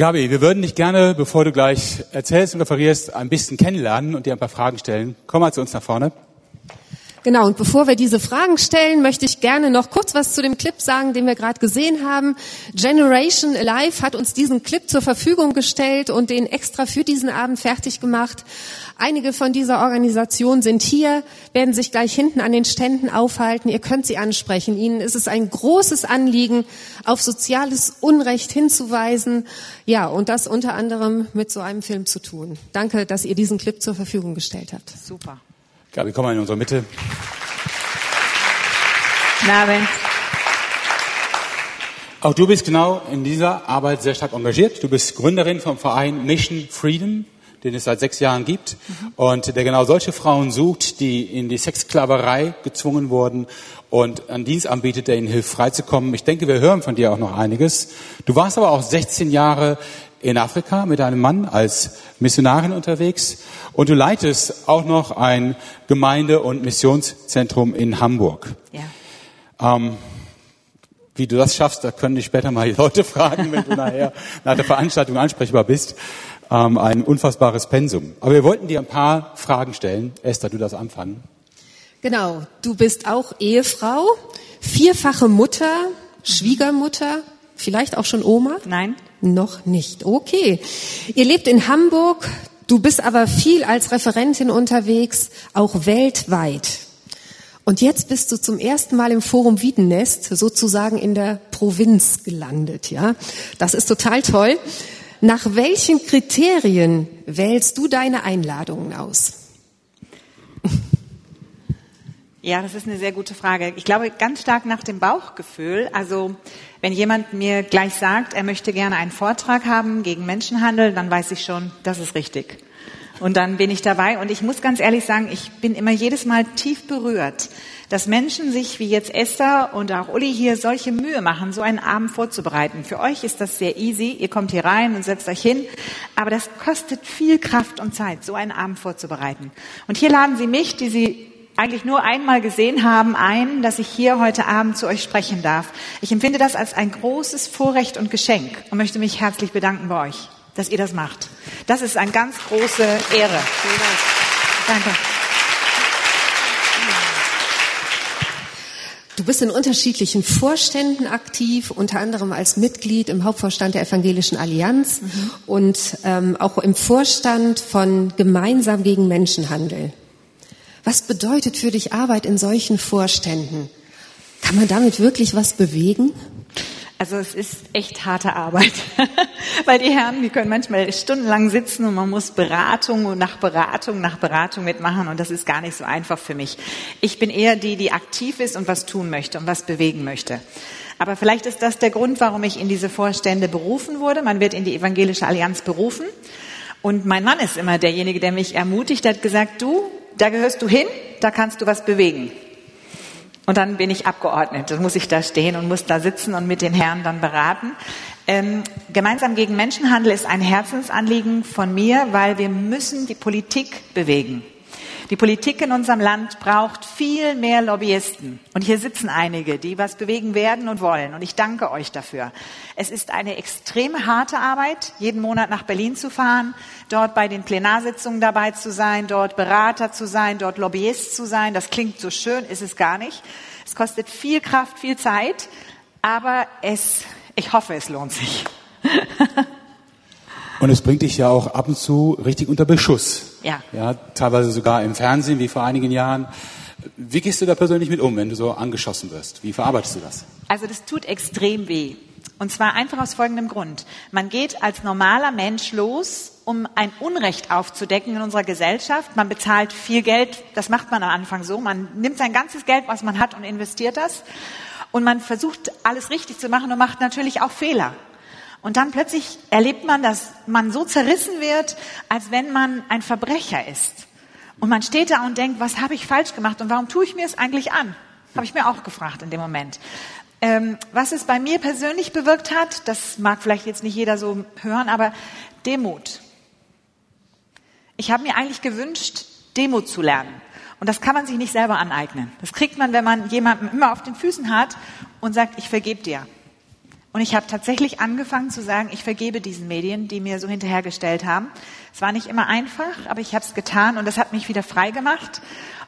Gabi, wir würden dich gerne, bevor du gleich erzählst und referierst, ein bisschen kennenlernen und dir ein paar Fragen stellen. Komm mal zu uns nach vorne. Genau, und bevor wir diese Fragen stellen, möchte ich gerne noch kurz was zu dem Clip sagen, den wir gerade gesehen haben. Generation Alive hat uns diesen Clip zur Verfügung gestellt und den extra für diesen Abend fertig gemacht. Einige von dieser Organisation sind hier, werden sich gleich hinten an den Ständen aufhalten. Ihr könnt sie ansprechen. Ihnen ist es ein großes Anliegen, auf soziales Unrecht hinzuweisen. Ja, und das unter anderem mit so einem Film zu tun. Danke, dass ihr diesen Clip zur Verfügung gestellt habt. Super. Gabi, komm mal in unsere Mitte. Abend. Auch du bist genau in dieser Arbeit sehr stark engagiert. Du bist Gründerin vom Verein Mission Freedom, den es seit sechs Jahren gibt und der genau solche Frauen sucht, die in die Sexsklaverei gezwungen wurden und einen Dienst anbietet, der ihnen hilft, freizukommen. Ich denke, wir hören von dir auch noch einiges. Du warst aber auch 16 Jahre in Afrika mit deinem Mann als Missionarin unterwegs und du leitest auch noch ein Gemeinde- und Missionszentrum in Hamburg. Ja. Ähm, wie du das schaffst, da können dich später mal die Leute fragen, wenn du nachher nach der Veranstaltung ansprechbar bist. Ähm, ein unfassbares Pensum. Aber wir wollten dir ein paar Fragen stellen. Esther, du darfst anfangen. Genau, du bist auch Ehefrau, vierfache Mutter, Schwiegermutter, vielleicht auch schon Oma? Nein. Noch nicht. Okay. Ihr lebt in Hamburg, du bist aber viel als Referentin unterwegs, auch weltweit. Und jetzt bist du zum ersten Mal im Forum Wiedenest, sozusagen in der Provinz gelandet, ja? Das ist total toll. Nach welchen Kriterien wählst du deine Einladungen aus? Ja, das ist eine sehr gute Frage. Ich glaube ganz stark nach dem Bauchgefühl. Also wenn jemand mir gleich sagt, er möchte gerne einen Vortrag haben gegen Menschenhandel, dann weiß ich schon, das ist richtig. Und dann bin ich dabei. Und ich muss ganz ehrlich sagen, ich bin immer jedes Mal tief berührt, dass Menschen sich wie jetzt Esther und auch Uli hier solche Mühe machen, so einen Abend vorzubereiten. Für euch ist das sehr easy. Ihr kommt hier rein und setzt euch hin. Aber das kostet viel Kraft und Zeit, so einen Abend vorzubereiten. Und hier laden Sie mich, die Sie eigentlich nur einmal gesehen haben, ein, dass ich hier heute Abend zu euch sprechen darf. Ich empfinde das als ein großes Vorrecht und Geschenk und möchte mich herzlich bedanken bei euch, dass ihr das macht. Das ist eine ganz große Ehre. Danke. Du bist in unterschiedlichen Vorständen aktiv, unter anderem als Mitglied im Hauptvorstand der Evangelischen Allianz mhm. und ähm, auch im Vorstand von Gemeinsam gegen Menschenhandel. Was bedeutet für dich Arbeit in solchen Vorständen? Kann man damit wirklich was bewegen? Also es ist echt harte Arbeit, weil die Herren, die können manchmal stundenlang sitzen und man muss Beratung nach Beratung nach Beratung mitmachen und das ist gar nicht so einfach für mich. Ich bin eher die, die aktiv ist und was tun möchte und was bewegen möchte. Aber vielleicht ist das der Grund, warum ich in diese Vorstände berufen wurde. Man wird in die Evangelische Allianz berufen und mein Mann ist immer derjenige, der mich ermutigt, hat gesagt, du, da gehörst du hin, da kannst du was bewegen. Und dann bin ich Abgeordnet. Dann muss ich da stehen und muss da sitzen und mit den Herren dann beraten. Ähm, gemeinsam gegen Menschenhandel ist ein Herzensanliegen von mir, weil wir müssen die Politik bewegen. Die Politik in unserem Land braucht viel mehr Lobbyisten. Und hier sitzen einige, die was bewegen werden und wollen. Und ich danke euch dafür. Es ist eine extrem harte Arbeit, jeden Monat nach Berlin zu fahren, dort bei den Plenarsitzungen dabei zu sein, dort Berater zu sein, dort Lobbyist zu sein. Das klingt so schön, ist es gar nicht. Es kostet viel Kraft, viel Zeit, aber es, ich hoffe, es lohnt sich. Und es bringt dich ja auch ab und zu richtig unter Beschuss. Ja. Ja, teilweise sogar im Fernsehen, wie vor einigen Jahren. Wie gehst du da persönlich mit um, wenn du so angeschossen wirst? Wie verarbeitest du das? Also das tut extrem weh. Und zwar einfach aus folgendem Grund. Man geht als normaler Mensch los, um ein Unrecht aufzudecken in unserer Gesellschaft. Man bezahlt viel Geld, das macht man am Anfang so. Man nimmt sein ganzes Geld, was man hat, und investiert das. Und man versucht, alles richtig zu machen und macht natürlich auch Fehler. Und dann plötzlich erlebt man, dass man so zerrissen wird, als wenn man ein Verbrecher ist. Und man steht da und denkt, was habe ich falsch gemacht und warum tue ich mir es eigentlich an? Habe ich mir auch gefragt in dem Moment. Ähm, was es bei mir persönlich bewirkt hat, das mag vielleicht jetzt nicht jeder so hören, aber Demut. Ich habe mir eigentlich gewünscht, Demut zu lernen. Und das kann man sich nicht selber aneignen. Das kriegt man, wenn man jemanden immer auf den Füßen hat und sagt, ich vergebe dir. Und ich habe tatsächlich angefangen zu sagen, ich vergebe diesen Medien, die mir so hinterhergestellt haben. Es war nicht immer einfach, aber ich habe es getan und das hat mich wieder frei gemacht.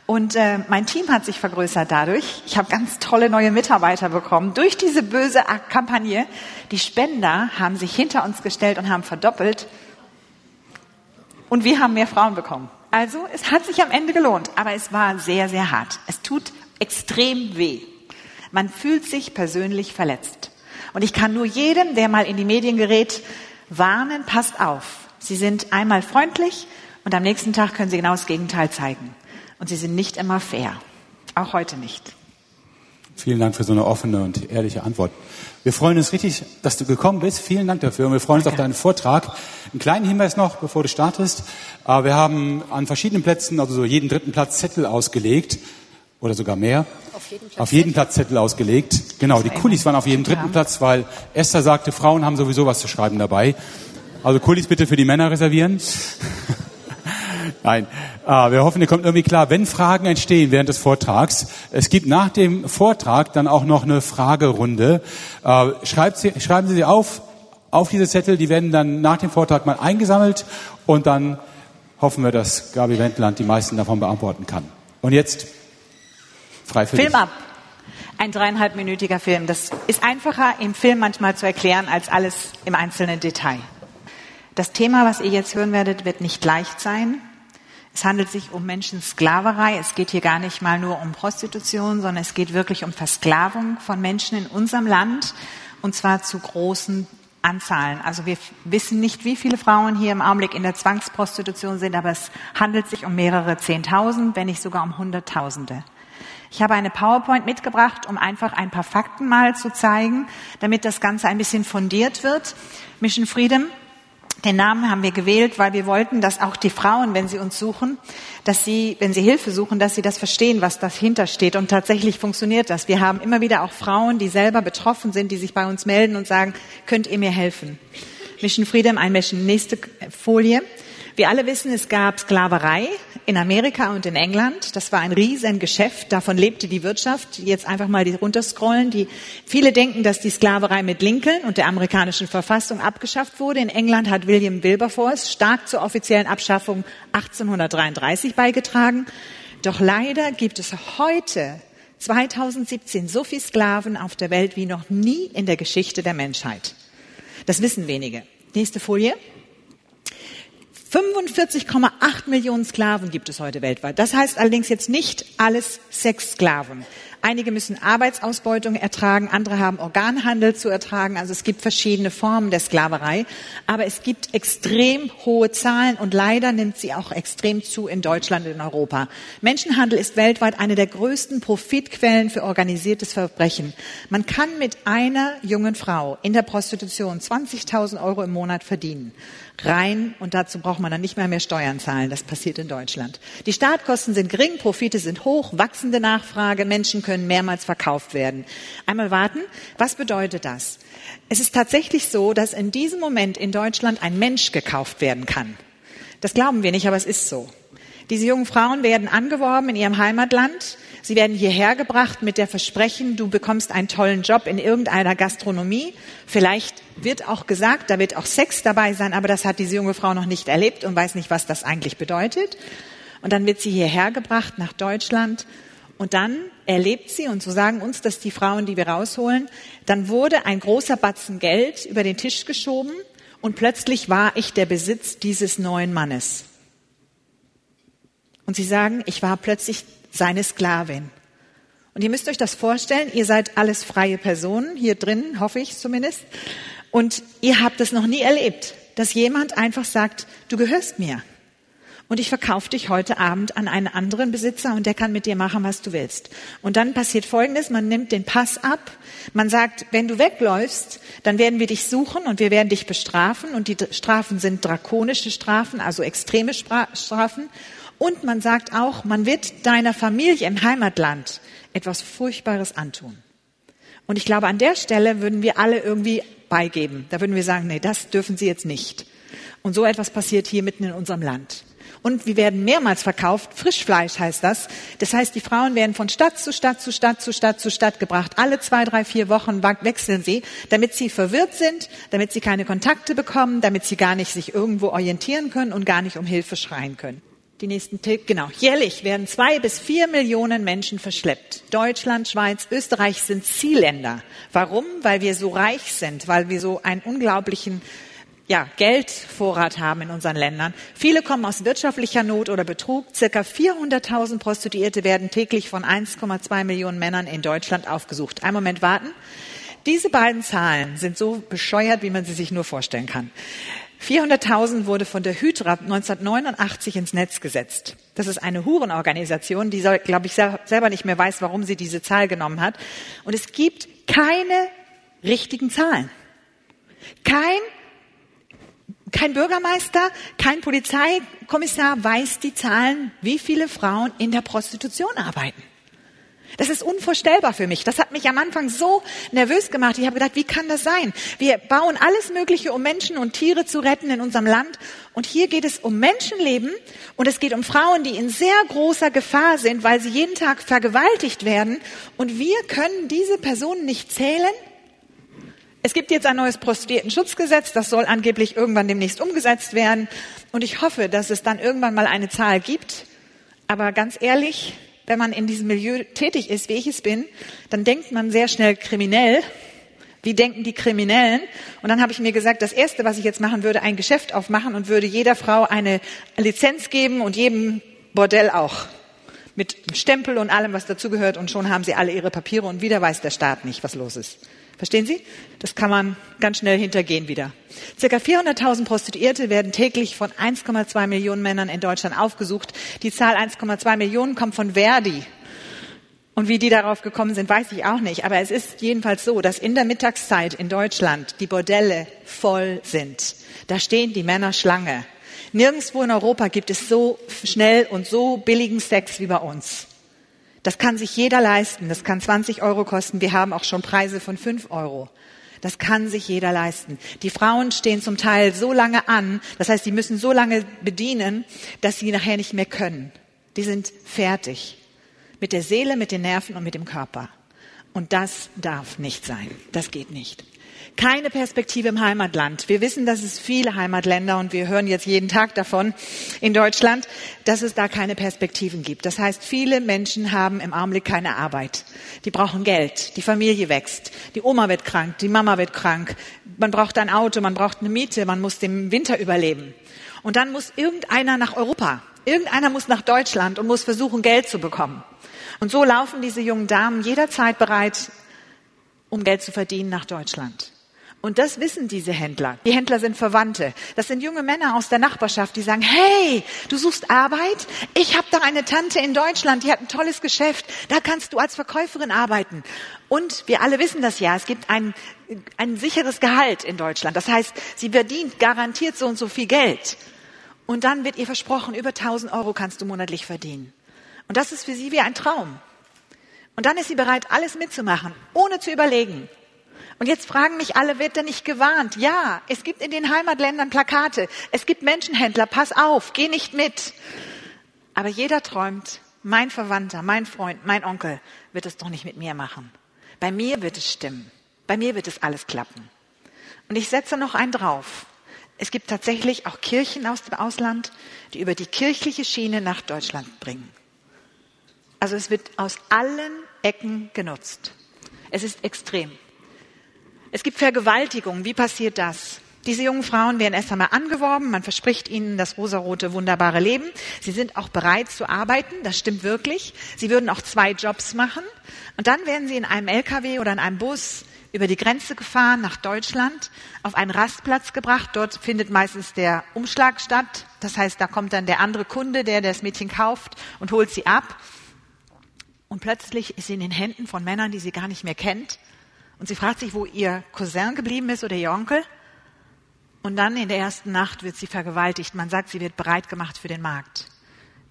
Und äh, mein Team hat sich vergrößert dadurch. Ich habe ganz tolle neue Mitarbeiter bekommen durch diese böse Kampagne. Die Spender haben sich hinter uns gestellt und haben verdoppelt. Und wir haben mehr Frauen bekommen. Also es hat sich am Ende gelohnt, aber es war sehr, sehr hart. Es tut extrem weh. Man fühlt sich persönlich verletzt. Und ich kann nur jedem, der mal in die Medien gerät, warnen, passt auf. Sie sind einmal freundlich und am nächsten Tag können sie genau das Gegenteil zeigen. Und sie sind nicht immer fair. Auch heute nicht. Vielen Dank für so eine offene und ehrliche Antwort. Wir freuen uns richtig, dass du gekommen bist. Vielen Dank dafür. Und wir freuen uns Danke. auf deinen Vortrag. Einen kleinen Hinweis noch, bevor du startest. Äh, wir haben an verschiedenen Plätzen, also so jeden dritten Platz Zettel ausgelegt. Oder sogar mehr. Auf jeden Platz, auf jeden Platz Zettel ausgelegt. Genau, die Kulis waren auf jedem dritten Platz, weil Esther sagte, Frauen haben sowieso was zu schreiben dabei. Also Kulis bitte für die Männer reservieren. Nein, ah, wir hoffen, ihr kommt irgendwie klar, wenn Fragen entstehen während des Vortrags. Es gibt nach dem Vortrag dann auch noch eine Fragerunde. Ah, schreibt sie, schreiben Sie sie auf, auf diese Zettel. Die werden dann nach dem Vortrag mal eingesammelt und dann hoffen wir, dass Gabi Wendland die meisten davon beantworten kann. Und jetzt frei für Film dich. ab. Ein dreieinhalbminütiger Film. Das ist einfacher im Film manchmal zu erklären als alles im einzelnen Detail. Das Thema, was ihr jetzt hören werdet, wird nicht leicht sein. Es handelt sich um Menschensklaverei. Es geht hier gar nicht mal nur um Prostitution, sondern es geht wirklich um Versklavung von Menschen in unserem Land und zwar zu großen Anzahlen. Also wir wissen nicht, wie viele Frauen hier im Augenblick in der Zwangsprostitution sind, aber es handelt sich um mehrere Zehntausend, wenn nicht sogar um Hunderttausende. Ich habe eine PowerPoint mitgebracht, um einfach ein paar Fakten mal zu zeigen, damit das Ganze ein bisschen fundiert wird. Mission Freedom den Namen haben wir gewählt, weil wir wollten, dass auch die Frauen, wenn sie uns suchen, dass sie, wenn sie Hilfe suchen, dass sie das verstehen, was dahinter steht. Und tatsächlich funktioniert das. Wir haben immer wieder auch Frauen, die selber betroffen sind, die sich bei uns melden und sagen, könnt ihr mir helfen? Mission Freedom, ein Mission. Nächste Folie. Wir alle wissen, es gab Sklaverei in Amerika und in England. Das war ein Riesengeschäft. Davon lebte die Wirtschaft. Jetzt einfach mal die runterscrollen. Die, viele denken, dass die Sklaverei mit Lincoln und der amerikanischen Verfassung abgeschafft wurde. In England hat William Wilberforce stark zur offiziellen Abschaffung 1833 beigetragen. Doch leider gibt es heute 2017 so viele Sklaven auf der Welt wie noch nie in der Geschichte der Menschheit. Das wissen wenige. Nächste Folie. 45,8 Millionen Sklaven gibt es heute weltweit. Das heißt allerdings jetzt nicht alles Sexsklaven. Einige müssen Arbeitsausbeutung ertragen, andere haben Organhandel zu ertragen. Also es gibt verschiedene Formen der Sklaverei. Aber es gibt extrem hohe Zahlen und leider nimmt sie auch extrem zu in Deutschland und in Europa. Menschenhandel ist weltweit eine der größten Profitquellen für organisiertes Verbrechen. Man kann mit einer jungen Frau in der Prostitution 20.000 Euro im Monat verdienen rein und dazu braucht man dann nicht mehr mehr Steuern zahlen. Das passiert in Deutschland. Die Startkosten sind gering, Profite sind hoch, wachsende Nachfrage, Menschen können mehrmals verkauft werden. Einmal warten, was bedeutet das? Es ist tatsächlich so, dass in diesem Moment in Deutschland ein Mensch gekauft werden kann. Das glauben wir nicht, aber es ist so. Diese jungen Frauen werden angeworben in ihrem Heimatland. Sie werden hierher gebracht mit der Versprechen, du bekommst einen tollen Job in irgendeiner Gastronomie. Vielleicht wird auch gesagt, da wird auch Sex dabei sein, aber das hat diese junge Frau noch nicht erlebt und weiß nicht, was das eigentlich bedeutet. Und dann wird sie hierher gebracht nach Deutschland und dann erlebt sie, und so sagen uns das die Frauen, die wir rausholen, dann wurde ein großer Batzen Geld über den Tisch geschoben und plötzlich war ich der Besitz dieses neuen Mannes. Und sie sagen, ich war plötzlich seine Sklavin. Und ihr müsst euch das vorstellen, ihr seid alles freie Personen, hier drin, hoffe ich zumindest. Und ihr habt es noch nie erlebt, dass jemand einfach sagt, du gehörst mir. Und ich verkaufe dich heute Abend an einen anderen Besitzer und der kann mit dir machen, was du willst. Und dann passiert Folgendes, man nimmt den Pass ab, man sagt, wenn du wegläufst, dann werden wir dich suchen und wir werden dich bestrafen und die Strafen sind drakonische Strafen, also extreme Strafen. Und man sagt auch, man wird deiner Familie im Heimatland etwas Furchtbares antun. Und ich glaube, an der Stelle würden wir alle irgendwie beigeben. Da würden wir sagen, nee, das dürfen Sie jetzt nicht. Und so etwas passiert hier mitten in unserem Land. Und wir werden mehrmals verkauft. Frischfleisch heißt das. Das heißt, die Frauen werden von Stadt zu Stadt zu Stadt zu Stadt zu Stadt gebracht. Alle zwei, drei, vier Wochen wechseln sie, damit sie verwirrt sind, damit sie keine Kontakte bekommen, damit sie gar nicht sich irgendwo orientieren können und gar nicht um Hilfe schreien können. Die nächsten Tipp, genau. Jährlich werden zwei bis vier Millionen Menschen verschleppt. Deutschland, Schweiz, Österreich sind Zielländer. Warum? Weil wir so reich sind, weil wir so einen unglaublichen ja, Geldvorrat haben in unseren Ländern. Viele kommen aus wirtschaftlicher Not oder Betrug. Circa 400.000 Prostituierte werden täglich von 1,2 Millionen Männern in Deutschland aufgesucht. Einen Moment warten. Diese beiden Zahlen sind so bescheuert, wie man sie sich nur vorstellen kann. 400.000 wurde von der Hydra 1989 ins Netz gesetzt. Das ist eine Hurenorganisation, die, glaube ich, selber nicht mehr weiß, warum sie diese Zahl genommen hat. Und es gibt keine richtigen Zahlen. Kein kein Bürgermeister, kein Polizeikommissar weiß die Zahlen, wie viele Frauen in der Prostitution arbeiten. Das ist unvorstellbar für mich. Das hat mich am Anfang so nervös gemacht. Ich habe gedacht, wie kann das sein? Wir bauen alles Mögliche, um Menschen und Tiere zu retten in unserem Land. Und hier geht es um Menschenleben und es geht um Frauen, die in sehr großer Gefahr sind, weil sie jeden Tag vergewaltigt werden. Und wir können diese Personen nicht zählen es gibt jetzt ein neues Prostituiertenschutzgesetz, das soll angeblich irgendwann demnächst umgesetzt werden. Und ich hoffe, dass es dann irgendwann mal eine Zahl gibt. Aber ganz ehrlich, wenn man in diesem Milieu tätig ist, wie ich es bin, dann denkt man sehr schnell kriminell. Wie denken die Kriminellen? Und dann habe ich mir gesagt, das Erste, was ich jetzt machen würde, ein Geschäft aufmachen und würde jeder Frau eine Lizenz geben und jedem Bordell auch. Mit Stempel und allem, was dazugehört. Und schon haben sie alle ihre Papiere und wieder weiß der Staat nicht, was los ist. Verstehen Sie? Das kann man ganz schnell hintergehen wieder. Circa 400.000 Prostituierte werden täglich von 1,2 Millionen Männern in Deutschland aufgesucht. Die Zahl 1,2 Millionen kommt von Verdi. Und wie die darauf gekommen sind, weiß ich auch nicht. Aber es ist jedenfalls so, dass in der Mittagszeit in Deutschland die Bordelle voll sind. Da stehen die Männer Schlange. Nirgendwo in Europa gibt es so schnell und so billigen Sex wie bei uns. Das kann sich jeder leisten. Das kann 20 Euro kosten. Wir haben auch schon Preise von 5 Euro. Das kann sich jeder leisten. Die Frauen stehen zum Teil so lange an, das heißt, sie müssen so lange bedienen, dass sie nachher nicht mehr können. Die sind fertig. Mit der Seele, mit den Nerven und mit dem Körper. Und das darf nicht sein. Das geht nicht. Keine Perspektive im Heimatland. Wir wissen, dass es viele Heimatländer und wir hören jetzt jeden Tag davon in Deutschland, dass es da keine Perspektiven gibt. Das heißt, viele Menschen haben im Augenblick keine Arbeit. Die brauchen Geld. Die Familie wächst. Die Oma wird krank. Die Mama wird krank. Man braucht ein Auto. Man braucht eine Miete. Man muss den Winter überleben. Und dann muss irgendeiner nach Europa. Irgendeiner muss nach Deutschland und muss versuchen, Geld zu bekommen. Und so laufen diese jungen Damen jederzeit bereit, um Geld zu verdienen nach Deutschland. Und das wissen diese Händler. Die Händler sind Verwandte. Das sind junge Männer aus der Nachbarschaft, die sagen, hey, du suchst Arbeit? Ich habe da eine Tante in Deutschland, die hat ein tolles Geschäft. Da kannst du als Verkäuferin arbeiten. Und wir alle wissen das ja, es gibt ein, ein sicheres Gehalt in Deutschland. Das heißt, sie verdient garantiert so und so viel Geld. Und dann wird ihr versprochen, über 1000 Euro kannst du monatlich verdienen. Und das ist für sie wie ein Traum. Und dann ist sie bereit, alles mitzumachen, ohne zu überlegen, und jetzt fragen mich alle, wird er nicht gewarnt? Ja, es gibt in den Heimatländern Plakate. Es gibt Menschenhändler. Pass auf, geh nicht mit. Aber jeder träumt, mein Verwandter, mein Freund, mein Onkel wird es doch nicht mit mir machen. Bei mir wird es stimmen. Bei mir wird es alles klappen. Und ich setze noch einen drauf. Es gibt tatsächlich auch Kirchen aus dem Ausland, die über die kirchliche Schiene nach Deutschland bringen. Also es wird aus allen Ecken genutzt. Es ist extrem. Es gibt Vergewaltigung. Wie passiert das? Diese jungen Frauen werden erst einmal angeworben, man verspricht ihnen das rosarote, wunderbare Leben. Sie sind auch bereit zu arbeiten, das stimmt wirklich. Sie würden auch zwei Jobs machen. Und dann werden sie in einem LKW oder in einem Bus über die Grenze gefahren nach Deutschland, auf einen Rastplatz gebracht. Dort findet meistens der Umschlag statt. Das heißt, da kommt dann der andere Kunde, der das Mädchen kauft und holt sie ab. Und plötzlich ist sie in den Händen von Männern, die sie gar nicht mehr kennt. Und sie fragt sich, wo ihr Cousin geblieben ist oder ihr Onkel. Und dann in der ersten Nacht wird sie vergewaltigt. Man sagt, sie wird bereit gemacht für den Markt.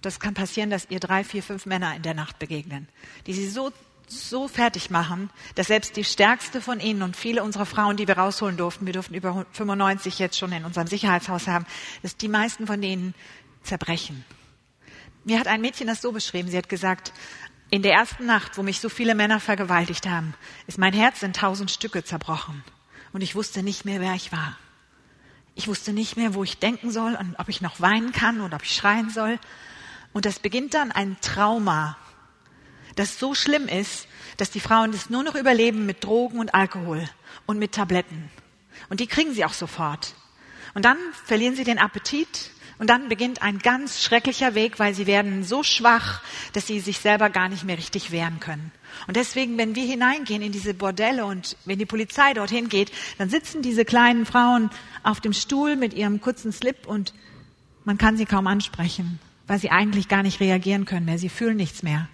Das kann passieren, dass ihr drei, vier, fünf Männer in der Nacht begegnen, die sie so, so fertig machen, dass selbst die stärkste von ihnen und viele unserer Frauen, die wir rausholen durften, wir durften über 95 jetzt schon in unserem Sicherheitshaus haben, dass die meisten von denen zerbrechen. Mir hat ein Mädchen das so beschrieben. Sie hat gesagt, in der ersten Nacht, wo mich so viele Männer vergewaltigt haben, ist mein Herz in tausend Stücke zerbrochen. Und ich wusste nicht mehr, wer ich war. Ich wusste nicht mehr, wo ich denken soll und ob ich noch weinen kann und ob ich schreien soll. Und das beginnt dann ein Trauma, das so schlimm ist, dass die Frauen das nur noch überleben mit Drogen und Alkohol und mit Tabletten. Und die kriegen sie auch sofort. Und dann verlieren sie den Appetit und dann beginnt ein ganz schrecklicher Weg, weil sie werden so schwach, dass sie sich selber gar nicht mehr richtig wehren können. Und deswegen, wenn wir hineingehen in diese Bordelle und wenn die Polizei dorthin geht, dann sitzen diese kleinen Frauen auf dem Stuhl mit ihrem kurzen Slip und man kann sie kaum ansprechen, weil sie eigentlich gar nicht reagieren können mehr. Sie fühlen nichts mehr.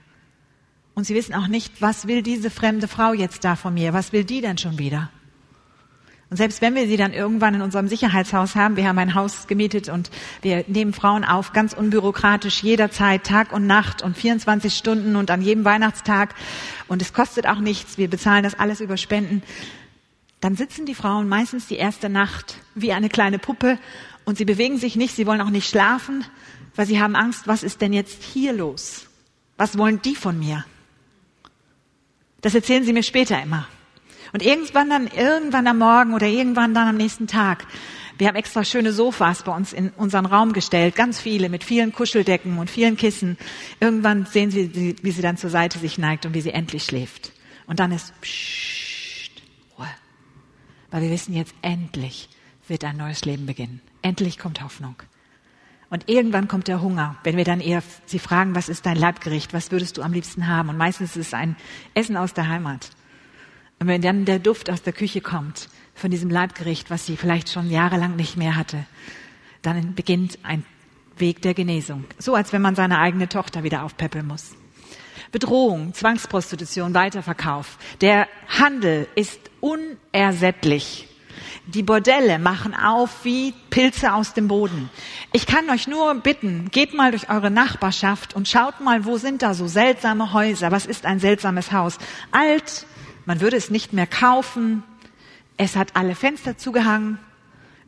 Und sie wissen auch nicht, was will diese fremde Frau jetzt da von mir? Was will die denn schon wieder? Und selbst wenn wir sie dann irgendwann in unserem Sicherheitshaus haben, wir haben ein Haus gemietet und wir nehmen Frauen auf, ganz unbürokratisch, jederzeit, Tag und Nacht und 24 Stunden und an jedem Weihnachtstag. Und es kostet auch nichts, wir bezahlen das alles über Spenden. Dann sitzen die Frauen meistens die erste Nacht wie eine kleine Puppe und sie bewegen sich nicht, sie wollen auch nicht schlafen, weil sie haben Angst, was ist denn jetzt hier los? Was wollen die von mir? Das erzählen sie mir später immer. Und irgendwann dann, irgendwann am Morgen oder irgendwann dann am nächsten Tag, wir haben extra schöne Sofas bei uns in unseren Raum gestellt, ganz viele mit vielen Kuscheldecken und vielen Kissen. Irgendwann sehen Sie, wie sie dann zur Seite sich neigt und wie sie endlich schläft. Und dann ist pssst, Ruhe. Weil wir wissen jetzt endlich wird ein neues Leben beginnen. Endlich kommt Hoffnung. Und irgendwann kommt der Hunger, wenn wir dann eher sie fragen, was ist dein Leibgericht, was würdest du am liebsten haben? Und meistens ist es ein Essen aus der Heimat. Und wenn dann der Duft aus der Küche kommt von diesem Leibgericht, was sie vielleicht schon jahrelang nicht mehr hatte, dann beginnt ein Weg der Genesung. So als wenn man seine eigene Tochter wieder aufpäppeln muss. Bedrohung, Zwangsprostitution, Weiterverkauf. Der Handel ist unersättlich. Die Bordelle machen auf wie Pilze aus dem Boden. Ich kann euch nur bitten, geht mal durch eure Nachbarschaft und schaut mal, wo sind da so seltsame Häuser? Was ist ein seltsames Haus? Alt, man würde es nicht mehr kaufen. Es hat alle Fenster zugehangen.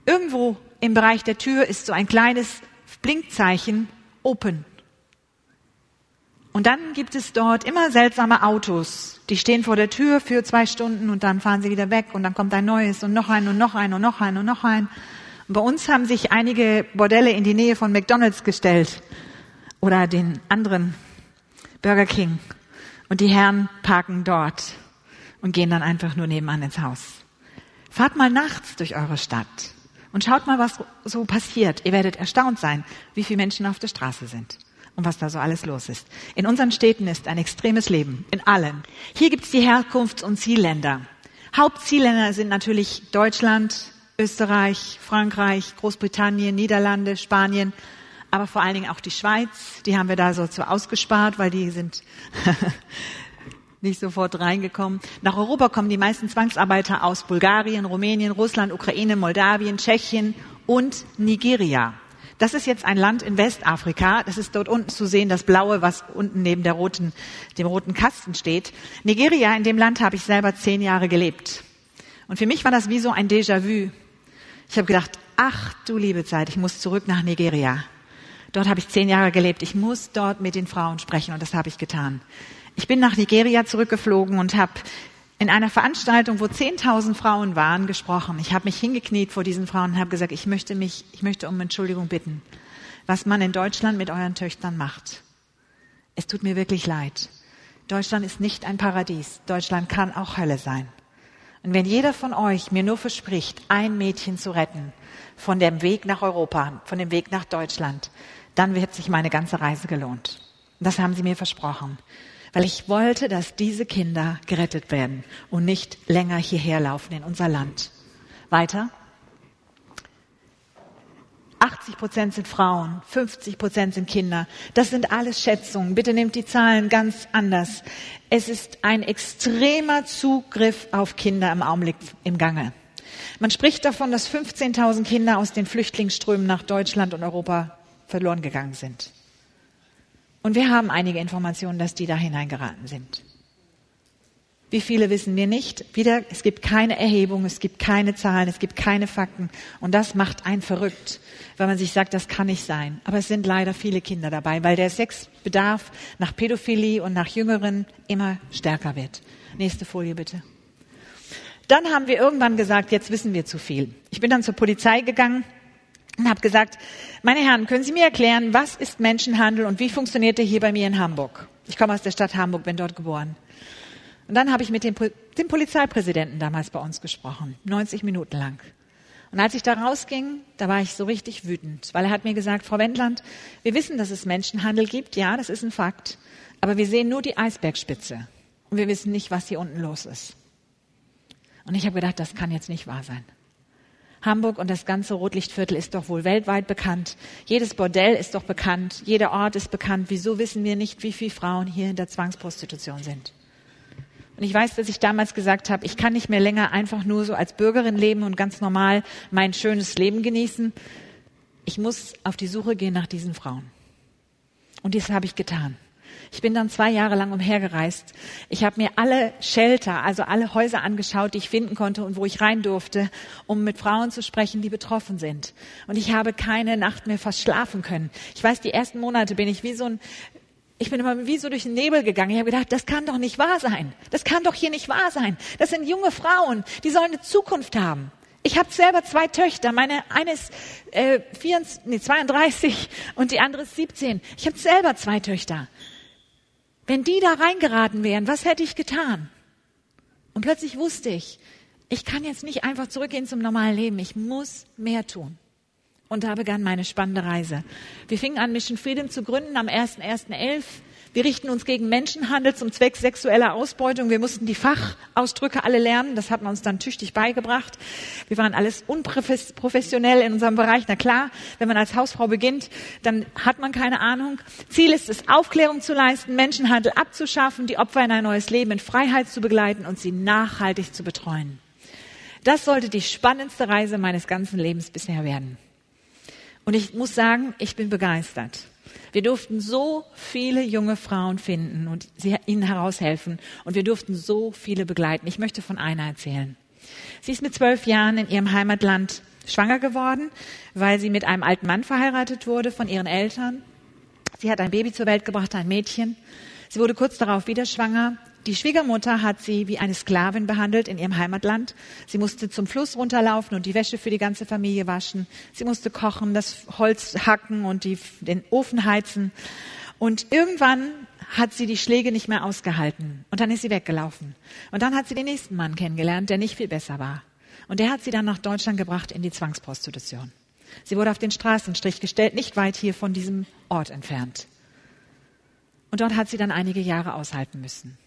Irgendwo im Bereich der Tür ist so ein kleines Blinkzeichen Open. Und dann gibt es dort immer seltsame Autos. Die stehen vor der Tür für zwei Stunden und dann fahren sie wieder weg und dann kommt ein neues und noch ein und noch ein und noch ein und noch ein. Und bei uns haben sich einige Bordelle in die Nähe von McDonald's gestellt oder den anderen Burger King. Und die Herren parken dort und gehen dann einfach nur nebenan ins Haus. Fahrt mal nachts durch eure Stadt und schaut mal, was so passiert. Ihr werdet erstaunt sein, wie viele Menschen auf der Straße sind und was da so alles los ist. In unseren Städten ist ein extremes Leben, in allen. Hier gibt's die Herkunfts- und Zielländer. Hauptzielländer sind natürlich Deutschland, Österreich, Frankreich, Großbritannien, Niederlande, Spanien, aber vor allen Dingen auch die Schweiz. Die haben wir da so zu ausgespart, weil die sind nicht sofort reingekommen. Nach Europa kommen die meisten Zwangsarbeiter aus Bulgarien, Rumänien, Russland, Ukraine, Moldawien, Tschechien und Nigeria. Das ist jetzt ein Land in Westafrika. Das ist dort unten zu sehen, das Blaue, was unten neben der roten, dem roten Kasten steht. Nigeria, in dem Land habe ich selber zehn Jahre gelebt. Und für mich war das wie so ein Déjà-vu. Ich habe gedacht, ach du liebe Zeit, ich muss zurück nach Nigeria. Dort habe ich zehn Jahre gelebt. Ich muss dort mit den Frauen sprechen und das habe ich getan. Ich bin nach Nigeria zurückgeflogen und habe in einer Veranstaltung, wo 10.000 Frauen waren, gesprochen. Ich habe mich hingekniet vor diesen Frauen und habe gesagt, ich möchte mich, ich möchte um Entschuldigung bitten, was man in Deutschland mit euren Töchtern macht. Es tut mir wirklich leid. Deutschland ist nicht ein Paradies. Deutschland kann auch Hölle sein. Und wenn jeder von euch mir nur verspricht, ein Mädchen zu retten von dem Weg nach Europa, von dem Weg nach Deutschland, dann wird sich meine ganze Reise gelohnt. Das haben sie mir versprochen weil ich wollte, dass diese Kinder gerettet werden und nicht länger hierher laufen in unser Land. Weiter. 80 Prozent sind Frauen, 50 Prozent sind Kinder. Das sind alles Schätzungen. Bitte nehmt die Zahlen ganz anders. Es ist ein extremer Zugriff auf Kinder im Augenblick im Gange. Man spricht davon, dass 15.000 Kinder aus den Flüchtlingsströmen nach Deutschland und Europa verloren gegangen sind. Und wir haben einige Informationen, dass die da hineingeraten sind. Wie viele wissen wir nicht? Wieder, es gibt keine Erhebung, es gibt keine Zahlen, es gibt keine Fakten. Und das macht einen verrückt, weil man sich sagt, das kann nicht sein. Aber es sind leider viele Kinder dabei, weil der Sexbedarf nach Pädophilie und nach Jüngeren immer stärker wird. Nächste Folie bitte. Dann haben wir irgendwann gesagt, jetzt wissen wir zu viel. Ich bin dann zur Polizei gegangen und habe gesagt, meine Herren, können Sie mir erklären, was ist Menschenhandel und wie funktioniert der hier bei mir in Hamburg? Ich komme aus der Stadt Hamburg, bin dort geboren. Und dann habe ich mit dem, dem Polizeipräsidenten damals bei uns gesprochen, 90 Minuten lang. Und als ich da rausging, da war ich so richtig wütend, weil er hat mir gesagt, Frau Wendland, wir wissen, dass es Menschenhandel gibt, ja, das ist ein Fakt, aber wir sehen nur die Eisbergspitze und wir wissen nicht, was hier unten los ist. Und ich habe gedacht, das kann jetzt nicht wahr sein. Hamburg und das ganze Rotlichtviertel ist doch wohl weltweit bekannt. Jedes Bordell ist doch bekannt. Jeder Ort ist bekannt. Wieso wissen wir nicht, wie viele Frauen hier in der Zwangsprostitution sind? Und ich weiß, dass ich damals gesagt habe, ich kann nicht mehr länger einfach nur so als Bürgerin leben und ganz normal mein schönes Leben genießen. Ich muss auf die Suche gehen nach diesen Frauen. Und das habe ich getan. Ich bin dann zwei Jahre lang umhergereist. Ich habe mir alle Shelter, also alle Häuser angeschaut, die ich finden konnte und wo ich rein durfte, um mit Frauen zu sprechen, die betroffen sind. Und ich habe keine Nacht mehr fast schlafen können. Ich weiß, die ersten Monate bin ich wie so ein ich bin immer wie so durch den Nebel gegangen. Ich habe gedacht, das kann doch nicht wahr sein. Das kann doch hier nicht wahr sein. Das sind junge Frauen, die sollen eine Zukunft haben. Ich habe selber zwei Töchter. Meine eine ist äh, 24, nee, 32 und die andere ist 17. Ich habe selber zwei Töchter. Wenn die da reingeraten wären, was hätte ich getan? Und plötzlich wusste ich, ich kann jetzt nicht einfach zurückgehen zum normalen Leben. Ich muss mehr tun. Und da begann meine spannende Reise. Wir fingen an, Mission Freedom zu gründen am 1.1.11. Wir richten uns gegen Menschenhandel zum Zweck sexueller Ausbeutung. Wir mussten die Fachausdrücke alle lernen. Das hat man uns dann tüchtig beigebracht. Wir waren alles unprofessionell in unserem Bereich. Na klar, wenn man als Hausfrau beginnt, dann hat man keine Ahnung. Ziel ist es, Aufklärung zu leisten, Menschenhandel abzuschaffen, die Opfer in ein neues Leben in Freiheit zu begleiten und sie nachhaltig zu betreuen. Das sollte die spannendste Reise meines ganzen Lebens bisher werden. Und ich muss sagen, ich bin begeistert. Wir durften so viele junge Frauen finden und sie, ihnen heraushelfen. Und wir durften so viele begleiten. Ich möchte von einer erzählen. Sie ist mit zwölf Jahren in ihrem Heimatland schwanger geworden, weil sie mit einem alten Mann verheiratet wurde von ihren Eltern. Sie hat ein Baby zur Welt gebracht, ein Mädchen. Sie wurde kurz darauf wieder schwanger. Die Schwiegermutter hat sie wie eine Sklavin behandelt in ihrem Heimatland. Sie musste zum Fluss runterlaufen und die Wäsche für die ganze Familie waschen. Sie musste kochen, das Holz hacken und die, den Ofen heizen. Und irgendwann hat sie die Schläge nicht mehr ausgehalten. Und dann ist sie weggelaufen. Und dann hat sie den nächsten Mann kennengelernt, der nicht viel besser war. Und der hat sie dann nach Deutschland gebracht in die Zwangsprostitution. Sie wurde auf den Straßenstrich gestellt, nicht weit hier von diesem Ort entfernt. Und dort hat sie dann einige Jahre aushalten müssen.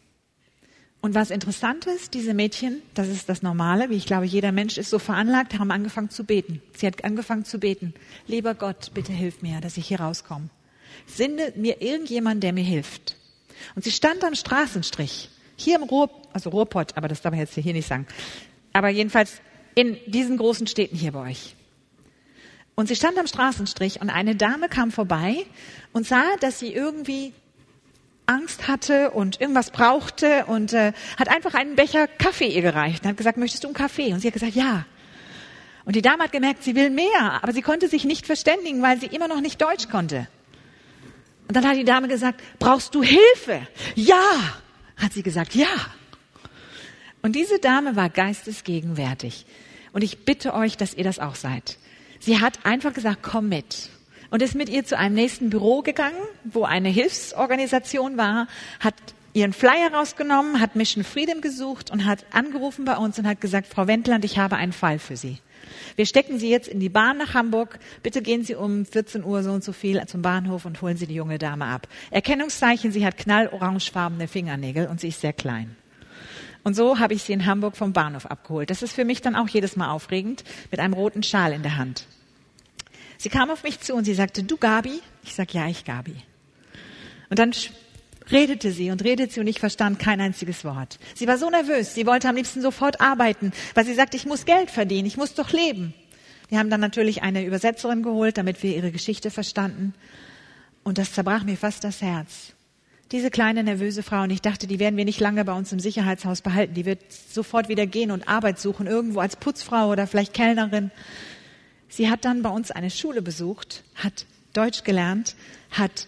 Und was interessant ist, diese Mädchen, das ist das Normale, wie ich glaube, jeder Mensch ist so veranlagt, haben angefangen zu beten. Sie hat angefangen zu beten. Lieber Gott, bitte hilf mir, dass ich hier rauskomme. Sende mir irgendjemand, der mir hilft. Und sie stand am Straßenstrich, hier im Ruhr, also Ruhrpott, aber das darf ich jetzt hier nicht sagen. Aber jedenfalls in diesen großen Städten hier bei euch. Und sie stand am Straßenstrich und eine Dame kam vorbei und sah, dass sie irgendwie Angst hatte und irgendwas brauchte und äh, hat einfach einen Becher Kaffee ihr gereicht und hat gesagt, möchtest du einen Kaffee? Und sie hat gesagt, ja. Und die Dame hat gemerkt, sie will mehr, aber sie konnte sich nicht verständigen, weil sie immer noch nicht Deutsch konnte. Und dann hat die Dame gesagt, brauchst du Hilfe? Ja, hat sie gesagt, ja. Und diese Dame war geistesgegenwärtig. Und ich bitte euch, dass ihr das auch seid. Sie hat einfach gesagt, komm mit und ist mit ihr zu einem nächsten Büro gegangen, wo eine Hilfsorganisation war, hat ihren Flyer rausgenommen, hat Mission Freedom gesucht und hat angerufen bei uns und hat gesagt, Frau Wendland, ich habe einen Fall für Sie. Wir stecken Sie jetzt in die Bahn nach Hamburg. Bitte gehen Sie um 14 Uhr so und so viel zum Bahnhof und holen Sie die junge Dame ab. Erkennungszeichen, sie hat knallorangefarbene Fingernägel und sie ist sehr klein. Und so habe ich sie in Hamburg vom Bahnhof abgeholt. Das ist für mich dann auch jedes Mal aufregend, mit einem roten Schal in der Hand. Sie kam auf mich zu und sie sagte, du Gabi? Ich sag, ja, ich Gabi. Und dann redete sie und redete sie und ich verstand kein einziges Wort. Sie war so nervös, sie wollte am liebsten sofort arbeiten, weil sie sagte, ich muss Geld verdienen, ich muss doch leben. Wir haben dann natürlich eine Übersetzerin geholt, damit wir ihre Geschichte verstanden. Und das zerbrach mir fast das Herz. Diese kleine nervöse Frau, und ich dachte, die werden wir nicht lange bei uns im Sicherheitshaus behalten. Die wird sofort wieder gehen und Arbeit suchen, irgendwo als Putzfrau oder vielleicht Kellnerin. Sie hat dann bei uns eine Schule besucht, hat Deutsch gelernt, hat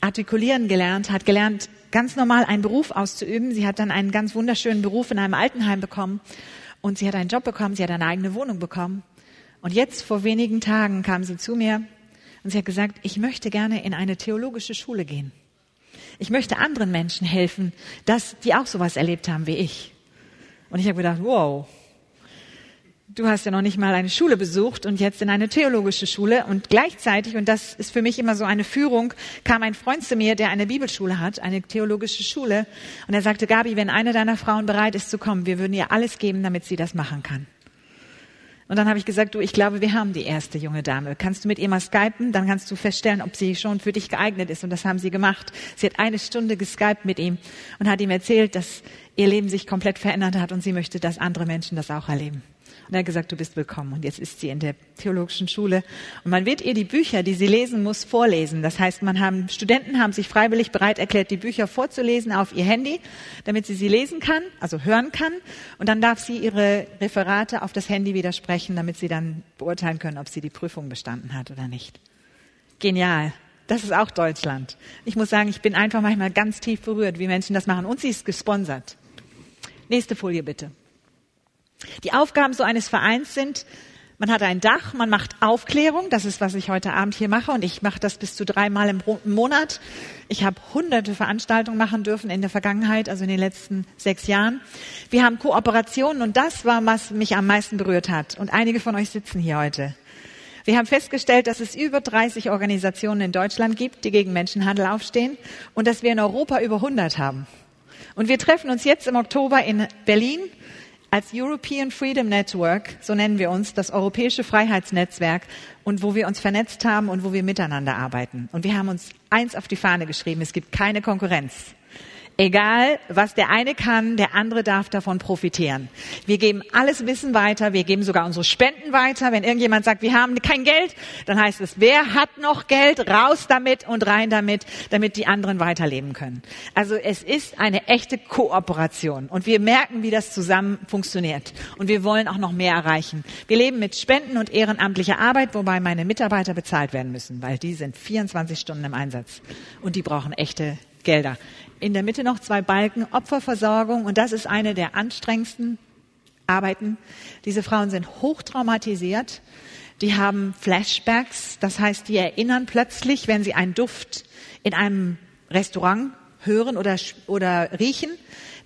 artikulieren gelernt, hat gelernt, ganz normal einen Beruf auszuüben. Sie hat dann einen ganz wunderschönen Beruf in einem Altenheim bekommen und sie hat einen Job bekommen, sie hat eine eigene Wohnung bekommen. Und jetzt vor wenigen Tagen kam sie zu mir und sie hat gesagt, ich möchte gerne in eine theologische Schule gehen. Ich möchte anderen Menschen helfen, dass die auch sowas erlebt haben wie ich. Und ich habe gedacht, wow, du hast ja noch nicht mal eine Schule besucht und jetzt in eine theologische Schule und gleichzeitig, und das ist für mich immer so eine Führung, kam ein Freund zu mir, der eine Bibelschule hat, eine theologische Schule, und er sagte, Gabi, wenn eine deiner Frauen bereit ist zu kommen, wir würden ihr alles geben, damit sie das machen kann. Und dann habe ich gesagt, du, ich glaube, wir haben die erste junge Dame. Kannst du mit ihr mal skypen? Dann kannst du feststellen, ob sie schon für dich geeignet ist. Und das haben sie gemacht. Sie hat eine Stunde geskypt mit ihm und hat ihm erzählt, dass ihr Leben sich komplett verändert hat und sie möchte, dass andere Menschen das auch erleben. Und er hat gesagt, du bist willkommen. Und jetzt ist sie in der theologischen Schule. Und man wird ihr die Bücher, die sie lesen muss, vorlesen. Das heißt, man haben, Studenten haben sich freiwillig bereit erklärt, die Bücher vorzulesen auf ihr Handy, damit sie sie lesen kann, also hören kann. Und dann darf sie ihre Referate auf das Handy widersprechen, damit sie dann beurteilen können, ob sie die Prüfung bestanden hat oder nicht. Genial. Das ist auch Deutschland. Ich muss sagen, ich bin einfach manchmal ganz tief berührt, wie Menschen das machen. Und sie ist gesponsert. Nächste Folie bitte. Die Aufgaben so eines Vereins sind, man hat ein Dach, man macht Aufklärung, das ist, was ich heute Abend hier mache und ich mache das bis zu dreimal im Monat. Ich habe hunderte Veranstaltungen machen dürfen in der Vergangenheit, also in den letzten sechs Jahren. Wir haben Kooperationen und das war, was mich am meisten berührt hat. Und einige von euch sitzen hier heute. Wir haben festgestellt, dass es über 30 Organisationen in Deutschland gibt, die gegen Menschenhandel aufstehen und dass wir in Europa über 100 haben. Und wir treffen uns jetzt im Oktober in Berlin als European Freedom Network, so nennen wir uns, das europäische Freiheitsnetzwerk und wo wir uns vernetzt haben und wo wir miteinander arbeiten. Und wir haben uns eins auf die Fahne geschrieben, es gibt keine Konkurrenz. Egal, was der eine kann, der andere darf davon profitieren. Wir geben alles Wissen weiter, wir geben sogar unsere Spenden weiter. Wenn irgendjemand sagt, wir haben kein Geld, dann heißt es, wer hat noch Geld? Raus damit und rein damit, damit die anderen weiterleben können. Also es ist eine echte Kooperation und wir merken, wie das zusammen funktioniert. Und wir wollen auch noch mehr erreichen. Wir leben mit Spenden und ehrenamtlicher Arbeit, wobei meine Mitarbeiter bezahlt werden müssen, weil die sind 24 Stunden im Einsatz und die brauchen echte Gelder in der Mitte noch zwei Balken, Opferversorgung, und das ist eine der anstrengendsten Arbeiten. Diese Frauen sind hochtraumatisiert, die haben Flashbacks, das heißt, die erinnern plötzlich, wenn sie einen Duft in einem Restaurant hören oder, oder riechen,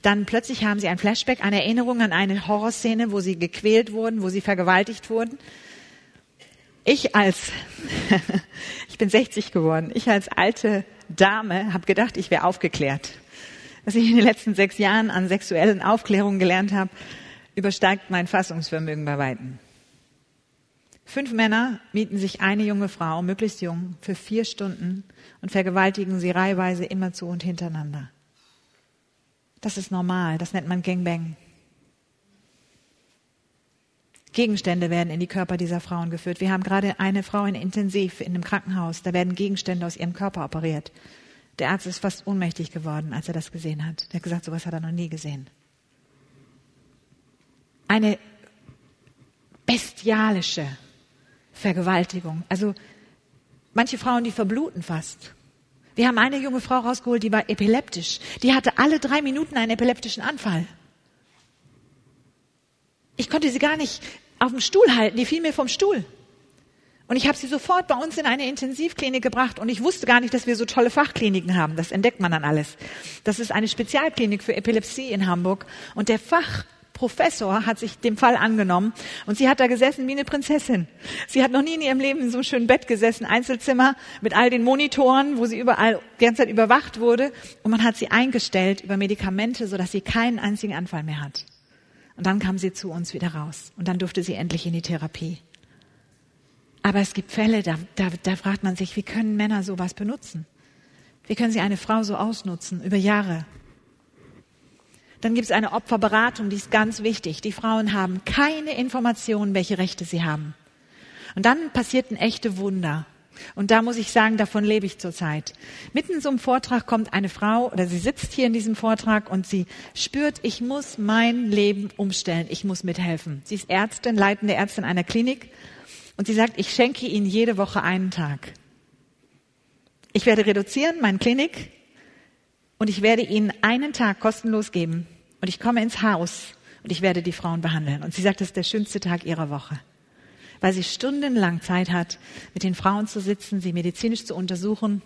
dann plötzlich haben sie ein Flashback, eine Erinnerung an eine Horrorszene, wo sie gequält wurden, wo sie vergewaltigt wurden. Ich als, ich bin 60 geworden, ich als alte Dame habe gedacht, ich wäre aufgeklärt. Was ich in den letzten sechs Jahren an sexuellen Aufklärungen gelernt habe, übersteigt mein Fassungsvermögen bei Weitem. Fünf Männer mieten sich eine junge Frau, möglichst jung, für vier Stunden und vergewaltigen sie reiheweise immerzu und hintereinander. Das ist normal, das nennt man Gangbang. Gegenstände werden in die Körper dieser Frauen geführt. Wir haben gerade eine Frau in Intensiv in einem Krankenhaus. Da werden Gegenstände aus ihrem Körper operiert. Der Arzt ist fast ohnmächtig geworden, als er das gesehen hat. Er hat gesagt, sowas hat er noch nie gesehen. Eine bestialische Vergewaltigung. Also manche Frauen, die verbluten fast. Wir haben eine junge Frau rausgeholt, die war epileptisch. Die hatte alle drei Minuten einen epileptischen Anfall. Ich konnte sie gar nicht auf dem Stuhl halten, die fiel mir vom Stuhl. Und ich habe sie sofort bei uns in eine Intensivklinik gebracht und ich wusste gar nicht, dass wir so tolle Fachkliniken haben. Das entdeckt man dann alles. Das ist eine Spezialklinik für Epilepsie in Hamburg und der Fachprofessor hat sich dem Fall angenommen und sie hat da gesessen wie eine Prinzessin. Sie hat noch nie in ihrem Leben in so einem schönen Bett gesessen, Einzelzimmer mit all den Monitoren, wo sie überall die ganze Zeit überwacht wurde und man hat sie eingestellt über Medikamente, sodass sie keinen einzigen Anfall mehr hat. Und dann kam sie zu uns wieder raus. Und dann durfte sie endlich in die Therapie. Aber es gibt Fälle, da, da, da fragt man sich, wie können Männer sowas benutzen? Wie können sie eine Frau so ausnutzen über Jahre? Dann gibt es eine Opferberatung, die ist ganz wichtig. Die Frauen haben keine Informationen, welche Rechte sie haben. Und dann passierten echte Wunder. Und da muss ich sagen, davon lebe ich zurzeit. Mitten in so einem Vortrag kommt eine Frau oder sie sitzt hier in diesem Vortrag und sie spürt, ich muss mein Leben umstellen, ich muss mithelfen. Sie ist Ärztin, leitende Ärztin einer Klinik und sie sagt, ich schenke Ihnen jede Woche einen Tag. Ich werde reduzieren, meine Klinik, und ich werde Ihnen einen Tag kostenlos geben. Und ich komme ins Haus und ich werde die Frauen behandeln. Und sie sagt, das ist der schönste Tag ihrer Woche weil sie stundenlang Zeit hat, mit den Frauen zu sitzen, sie medizinisch zu untersuchen,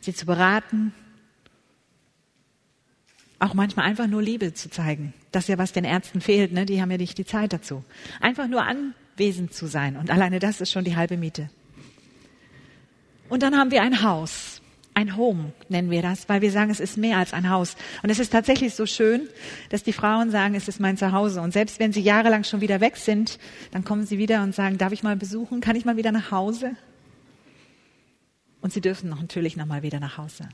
sie zu beraten, auch manchmal einfach nur Liebe zu zeigen. Das ist ja, was den Ärzten fehlt, ne? die haben ja nicht die Zeit dazu. Einfach nur anwesend zu sein und alleine das ist schon die halbe Miete. Und dann haben wir ein Haus ein Home nennen wir das, weil wir sagen, es ist mehr als ein Haus. Und es ist tatsächlich so schön, dass die Frauen sagen, es ist mein Zuhause. Und selbst wenn sie jahrelang schon wieder weg sind, dann kommen sie wieder und sagen, darf ich mal besuchen? Kann ich mal wieder nach Hause? Und sie dürfen natürlich noch mal wieder nach Hause.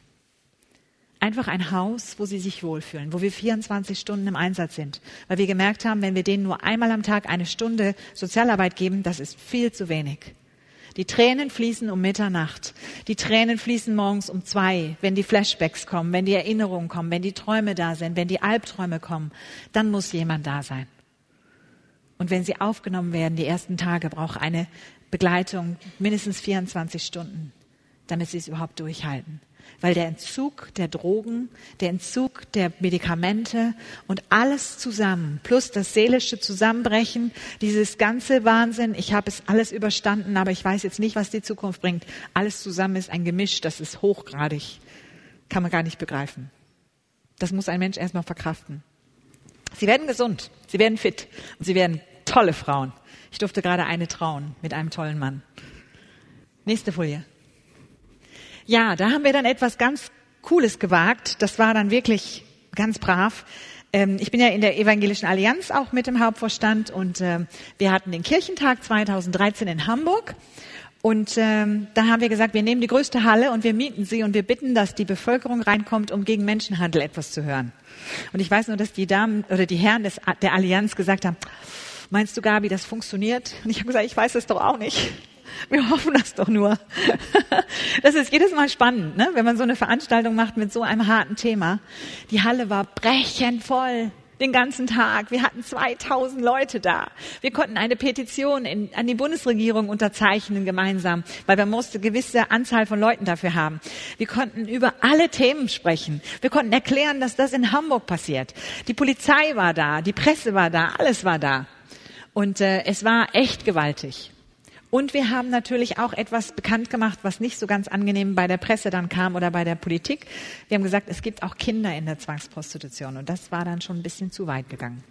Einfach ein Haus, wo sie sich wohlfühlen, wo wir 24 Stunden im Einsatz sind. Weil wir gemerkt haben, wenn wir denen nur einmal am Tag eine Stunde Sozialarbeit geben, das ist viel zu wenig. Die Tränen fließen um Mitternacht. Die Tränen fließen morgens um zwei, wenn die Flashbacks kommen, wenn die Erinnerungen kommen, wenn die Träume da sind, wenn die Albträume kommen. Dann muss jemand da sein. Und wenn sie aufgenommen werden, die ersten Tage, braucht eine Begleitung mindestens 24 Stunden, damit sie es überhaupt durchhalten weil der Entzug der Drogen, der Entzug der Medikamente und alles zusammen, plus das seelische Zusammenbrechen, dieses ganze Wahnsinn, ich habe es alles überstanden, aber ich weiß jetzt nicht, was die Zukunft bringt, alles zusammen ist ein Gemisch, das ist hochgradig, kann man gar nicht begreifen. Das muss ein Mensch erstmal verkraften. Sie werden gesund, sie werden fit und sie werden tolle Frauen. Ich durfte gerade eine trauen mit einem tollen Mann. Nächste Folie. Ja, da haben wir dann etwas ganz Cooles gewagt. Das war dann wirklich ganz brav. Ähm, ich bin ja in der Evangelischen Allianz auch mit dem Hauptvorstand und äh, wir hatten den Kirchentag 2013 in Hamburg. Und ähm, da haben wir gesagt, wir nehmen die größte Halle und wir mieten sie und wir bitten, dass die Bevölkerung reinkommt, um gegen Menschenhandel etwas zu hören. Und ich weiß nur, dass die Damen oder die Herren des, der Allianz gesagt haben, meinst du, Gabi, das funktioniert? Und ich habe gesagt, ich weiß es doch auch nicht. Wir hoffen das doch nur. Das ist jedes Mal spannend, ne? wenn man so eine Veranstaltung macht mit so einem harten Thema. Die Halle war brechend voll den ganzen Tag. Wir hatten 2000 Leute da. Wir konnten eine Petition in, an die Bundesregierung unterzeichnen gemeinsam, weil wir musste gewisse Anzahl von Leuten dafür haben. Wir konnten über alle Themen sprechen. Wir konnten erklären, dass das in Hamburg passiert. Die Polizei war da, die Presse war da, alles war da. Und äh, es war echt gewaltig. Und wir haben natürlich auch etwas bekannt gemacht, was nicht so ganz angenehm bei der Presse dann kam oder bei der Politik. Wir haben gesagt, es gibt auch Kinder in der Zwangsprostitution. Und das war dann schon ein bisschen zu weit gegangen.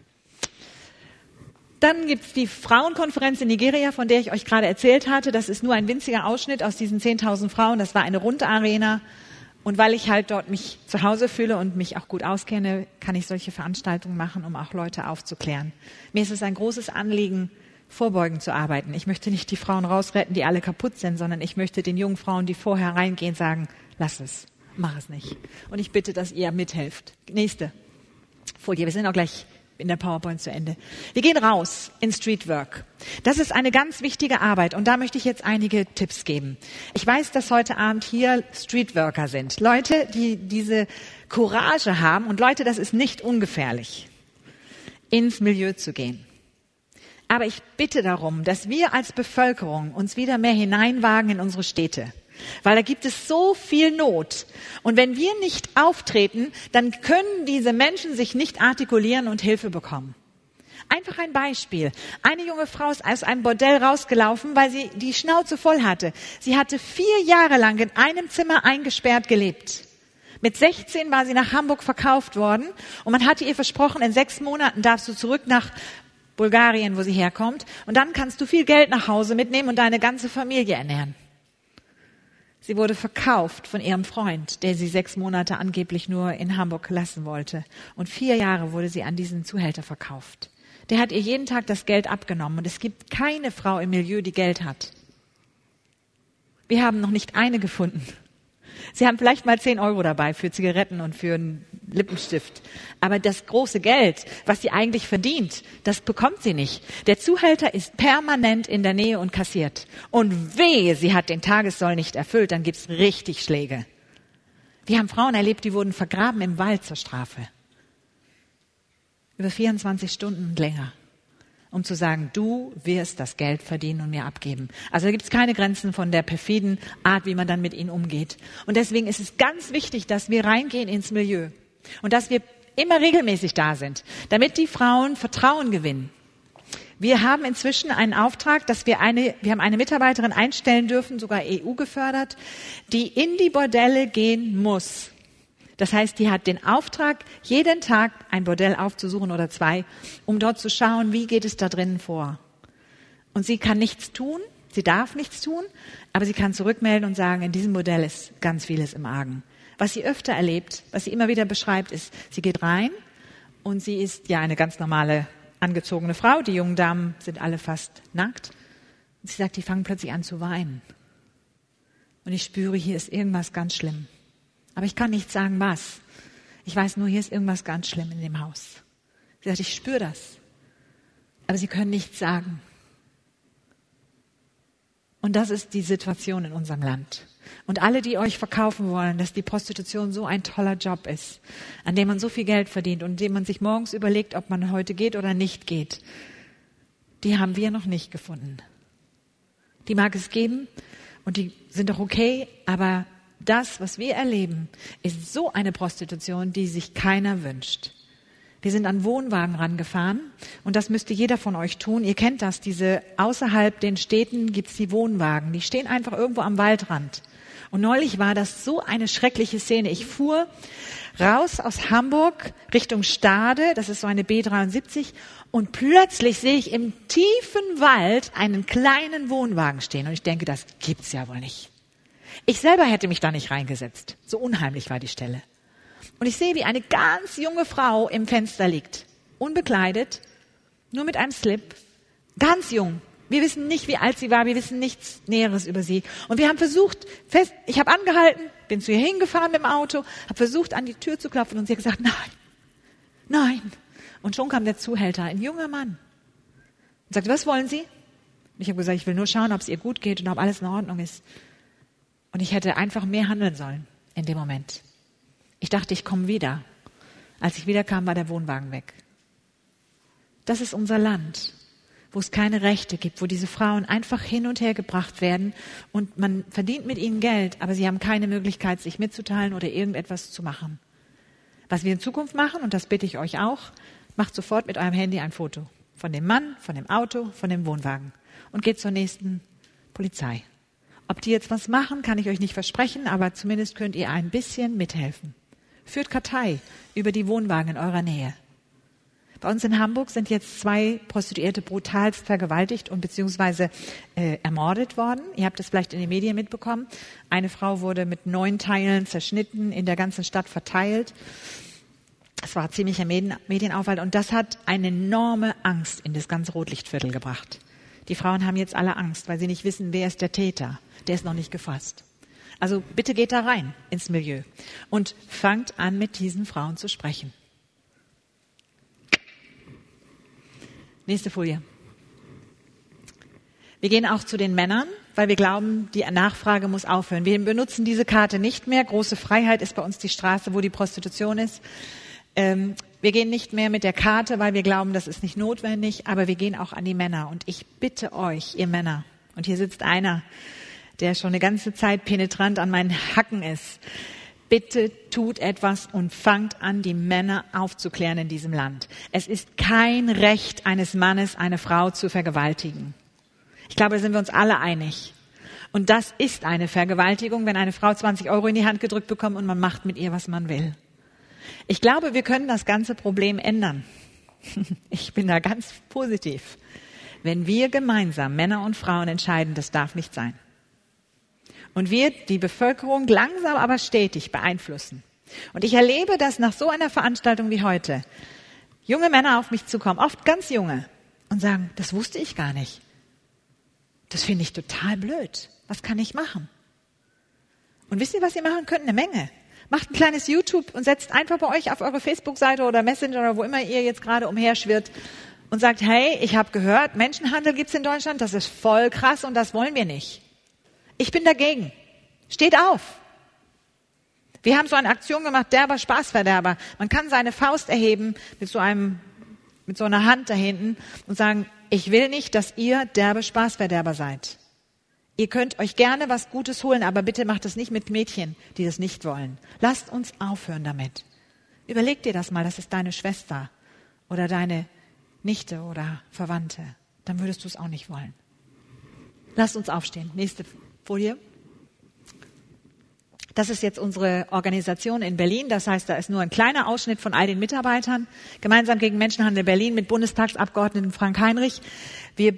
Dann gibt es die Frauenkonferenz in Nigeria, von der ich euch gerade erzählt hatte. Das ist nur ein winziger Ausschnitt aus diesen 10.000 Frauen. Das war eine Rundarena. Und weil ich halt dort mich zu Hause fühle und mich auch gut auskenne, kann ich solche Veranstaltungen machen, um auch Leute aufzuklären. Mir ist es ein großes Anliegen, vorbeugend zu arbeiten. Ich möchte nicht die Frauen rausretten, die alle kaputt sind, sondern ich möchte den jungen Frauen, die vorher reingehen, sagen, lass es, mach es nicht. Und ich bitte, dass ihr mithelft. Nächste Folie. Wir sind auch gleich in der PowerPoint zu Ende. Wir gehen raus in Streetwork. Das ist eine ganz wichtige Arbeit und da möchte ich jetzt einige Tipps geben. Ich weiß, dass heute Abend hier Streetworker sind. Leute, die diese Courage haben und Leute, das ist nicht ungefährlich, ins Milieu zu gehen. Aber ich bitte darum, dass wir als Bevölkerung uns wieder mehr hineinwagen in unsere Städte. Weil da gibt es so viel Not. Und wenn wir nicht auftreten, dann können diese Menschen sich nicht artikulieren und Hilfe bekommen. Einfach ein Beispiel. Eine junge Frau ist aus einem Bordell rausgelaufen, weil sie die Schnauze voll hatte. Sie hatte vier Jahre lang in einem Zimmer eingesperrt gelebt. Mit 16 war sie nach Hamburg verkauft worden und man hatte ihr versprochen, in sechs Monaten darfst du zurück nach Bulgarien, wo sie herkommt. Und dann kannst du viel Geld nach Hause mitnehmen und deine ganze Familie ernähren. Sie wurde verkauft von ihrem Freund, der sie sechs Monate angeblich nur in Hamburg lassen wollte. Und vier Jahre wurde sie an diesen Zuhälter verkauft. Der hat ihr jeden Tag das Geld abgenommen. Und es gibt keine Frau im Milieu, die Geld hat. Wir haben noch nicht eine gefunden. Sie haben vielleicht mal zehn Euro dabei für Zigaretten und für Lippenstift. Aber das große Geld, was sie eigentlich verdient, das bekommt sie nicht. Der Zuhälter ist permanent in der Nähe und kassiert. Und wehe, sie hat den Tagessoll nicht erfüllt, dann gibt's richtig Schläge. Wir haben Frauen erlebt, die wurden vergraben im Wald zur Strafe. Über 24 Stunden und länger um zu sagen, du wirst das Geld verdienen und mir abgeben. Also da gibt es keine Grenzen von der perfiden Art, wie man dann mit ihnen umgeht. Und deswegen ist es ganz wichtig, dass wir reingehen ins Milieu und dass wir immer regelmäßig da sind, damit die Frauen Vertrauen gewinnen. Wir haben inzwischen einen Auftrag, dass wir eine, wir haben eine Mitarbeiterin einstellen dürfen, sogar EU gefördert, die in die Bordelle gehen muss das heißt, die hat den Auftrag, jeden Tag ein Bordell aufzusuchen oder zwei, um dort zu schauen, wie geht es da drinnen vor. Und sie kann nichts tun, sie darf nichts tun, aber sie kann zurückmelden und sagen, in diesem Modell ist ganz vieles im Argen. Was sie öfter erlebt, was sie immer wieder beschreibt, ist, sie geht rein und sie ist ja eine ganz normale angezogene Frau. Die jungen Damen sind alle fast nackt. Und sie sagt, die fangen plötzlich an zu weinen. Und ich spüre, hier ist irgendwas ganz schlimm. Aber ich kann nicht sagen, was. Ich weiß nur, hier ist irgendwas ganz schlimm in dem Haus. Sie sagt, ich spüre das. Aber sie können nichts sagen. Und das ist die Situation in unserem Land. Und alle, die euch verkaufen wollen, dass die Prostitution so ein toller Job ist, an dem man so viel Geld verdient und dem man sich morgens überlegt, ob man heute geht oder nicht geht, die haben wir noch nicht gefunden. Die mag es geben und die sind doch okay, aber das, was wir erleben, ist so eine Prostitution, die sich keiner wünscht. Wir sind an Wohnwagen rangefahren und das müsste jeder von euch tun. Ihr kennt das, diese außerhalb den Städten gibt's die Wohnwagen. Die stehen einfach irgendwo am Waldrand. Und neulich war das so eine schreckliche Szene. Ich fuhr raus aus Hamburg Richtung Stade, das ist so eine B73, und plötzlich sehe ich im tiefen Wald einen kleinen Wohnwagen stehen. Und ich denke, das gibt's ja wohl nicht. Ich selber hätte mich da nicht reingesetzt. So unheimlich war die Stelle. Und ich sehe, wie eine ganz junge Frau im Fenster liegt. Unbekleidet, nur mit einem Slip. Ganz jung. Wir wissen nicht, wie alt sie war. Wir wissen nichts Näheres über sie. Und wir haben versucht, fest, ich habe angehalten, bin zu ihr hingefahren mit dem Auto, habe versucht, an die Tür zu klopfen und sie hat gesagt, nein, nein. Und schon kam der Zuhälter, ein junger Mann. Und sagte, was wollen Sie? Ich habe gesagt, ich will nur schauen, ob es ihr gut geht und ob alles in Ordnung ist. Und ich hätte einfach mehr handeln sollen in dem Moment. Ich dachte, ich komme wieder. Als ich wiederkam, war der Wohnwagen weg. Das ist unser Land, wo es keine Rechte gibt, wo diese Frauen einfach hin und her gebracht werden und man verdient mit ihnen Geld, aber sie haben keine Möglichkeit, sich mitzuteilen oder irgendetwas zu machen. Was wir in Zukunft machen, und das bitte ich euch auch, macht sofort mit eurem Handy ein Foto von dem Mann, von dem Auto, von dem Wohnwagen und geht zur nächsten Polizei. Ob die jetzt was machen, kann ich euch nicht versprechen, aber zumindest könnt ihr ein bisschen mithelfen. Führt Kartei über die Wohnwagen in eurer Nähe. Bei uns in Hamburg sind jetzt zwei Prostituierte brutalst vergewaltigt und beziehungsweise äh, ermordet worden. Ihr habt es vielleicht in den Medien mitbekommen. Eine Frau wurde mit neun Teilen zerschnitten, in der ganzen Stadt verteilt. Es war ziemlicher Medien Medienaufwand und das hat eine enorme Angst in das ganze Rotlichtviertel gebracht. Die Frauen haben jetzt alle Angst, weil sie nicht wissen, wer ist der Täter. Der ist noch nicht gefasst. Also bitte geht da rein ins Milieu und fangt an, mit diesen Frauen zu sprechen. Nächste Folie. Wir gehen auch zu den Männern, weil wir glauben, die Nachfrage muss aufhören. Wir benutzen diese Karte nicht mehr. Große Freiheit ist bei uns die Straße, wo die Prostitution ist. Ähm, wir gehen nicht mehr mit der Karte, weil wir glauben, das ist nicht notwendig, aber wir gehen auch an die Männer. Und ich bitte euch, ihr Männer, und hier sitzt einer, der schon eine ganze Zeit penetrant an meinen Hacken ist, bitte tut etwas und fangt an, die Männer aufzuklären in diesem Land. Es ist kein Recht eines Mannes, eine Frau zu vergewaltigen. Ich glaube, da sind wir uns alle einig. Und das ist eine Vergewaltigung, wenn eine Frau 20 Euro in die Hand gedrückt bekommt und man macht mit ihr, was man will. Ich glaube, wir können das ganze Problem ändern. Ich bin da ganz positiv. Wenn wir gemeinsam, Männer und Frauen, entscheiden, das darf nicht sein. Und wir die Bevölkerung langsam aber stetig beeinflussen. Und ich erlebe, dass nach so einer Veranstaltung wie heute junge Männer auf mich zukommen, oft ganz junge, und sagen, das wusste ich gar nicht. Das finde ich total blöd. Was kann ich machen? Und wisst ihr, was ihr machen könnt? Eine Menge. Macht ein kleines YouTube und setzt einfach bei euch auf eure Facebook-Seite oder Messenger oder wo immer ihr jetzt gerade umherschwirrt und sagt, hey, ich habe gehört, Menschenhandel gibt's in Deutschland, das ist voll krass und das wollen wir nicht. Ich bin dagegen. Steht auf. Wir haben so eine Aktion gemacht, derber Spaßverderber. Man kann seine Faust erheben mit so einem, mit so einer Hand da hinten und sagen, ich will nicht, dass ihr derbe Spaßverderber seid. Ihr könnt euch gerne was Gutes holen, aber bitte macht das nicht mit Mädchen, die das nicht wollen. Lasst uns aufhören damit. Überleg dir das mal, das ist deine Schwester oder deine Nichte oder Verwandte. Dann würdest du es auch nicht wollen. Lasst uns aufstehen. Nächste Folie. Das ist jetzt unsere Organisation in Berlin. Das heißt, da ist nur ein kleiner Ausschnitt von all den Mitarbeitern. Gemeinsam gegen Menschenhandel Berlin mit Bundestagsabgeordneten Frank Heinrich. Wir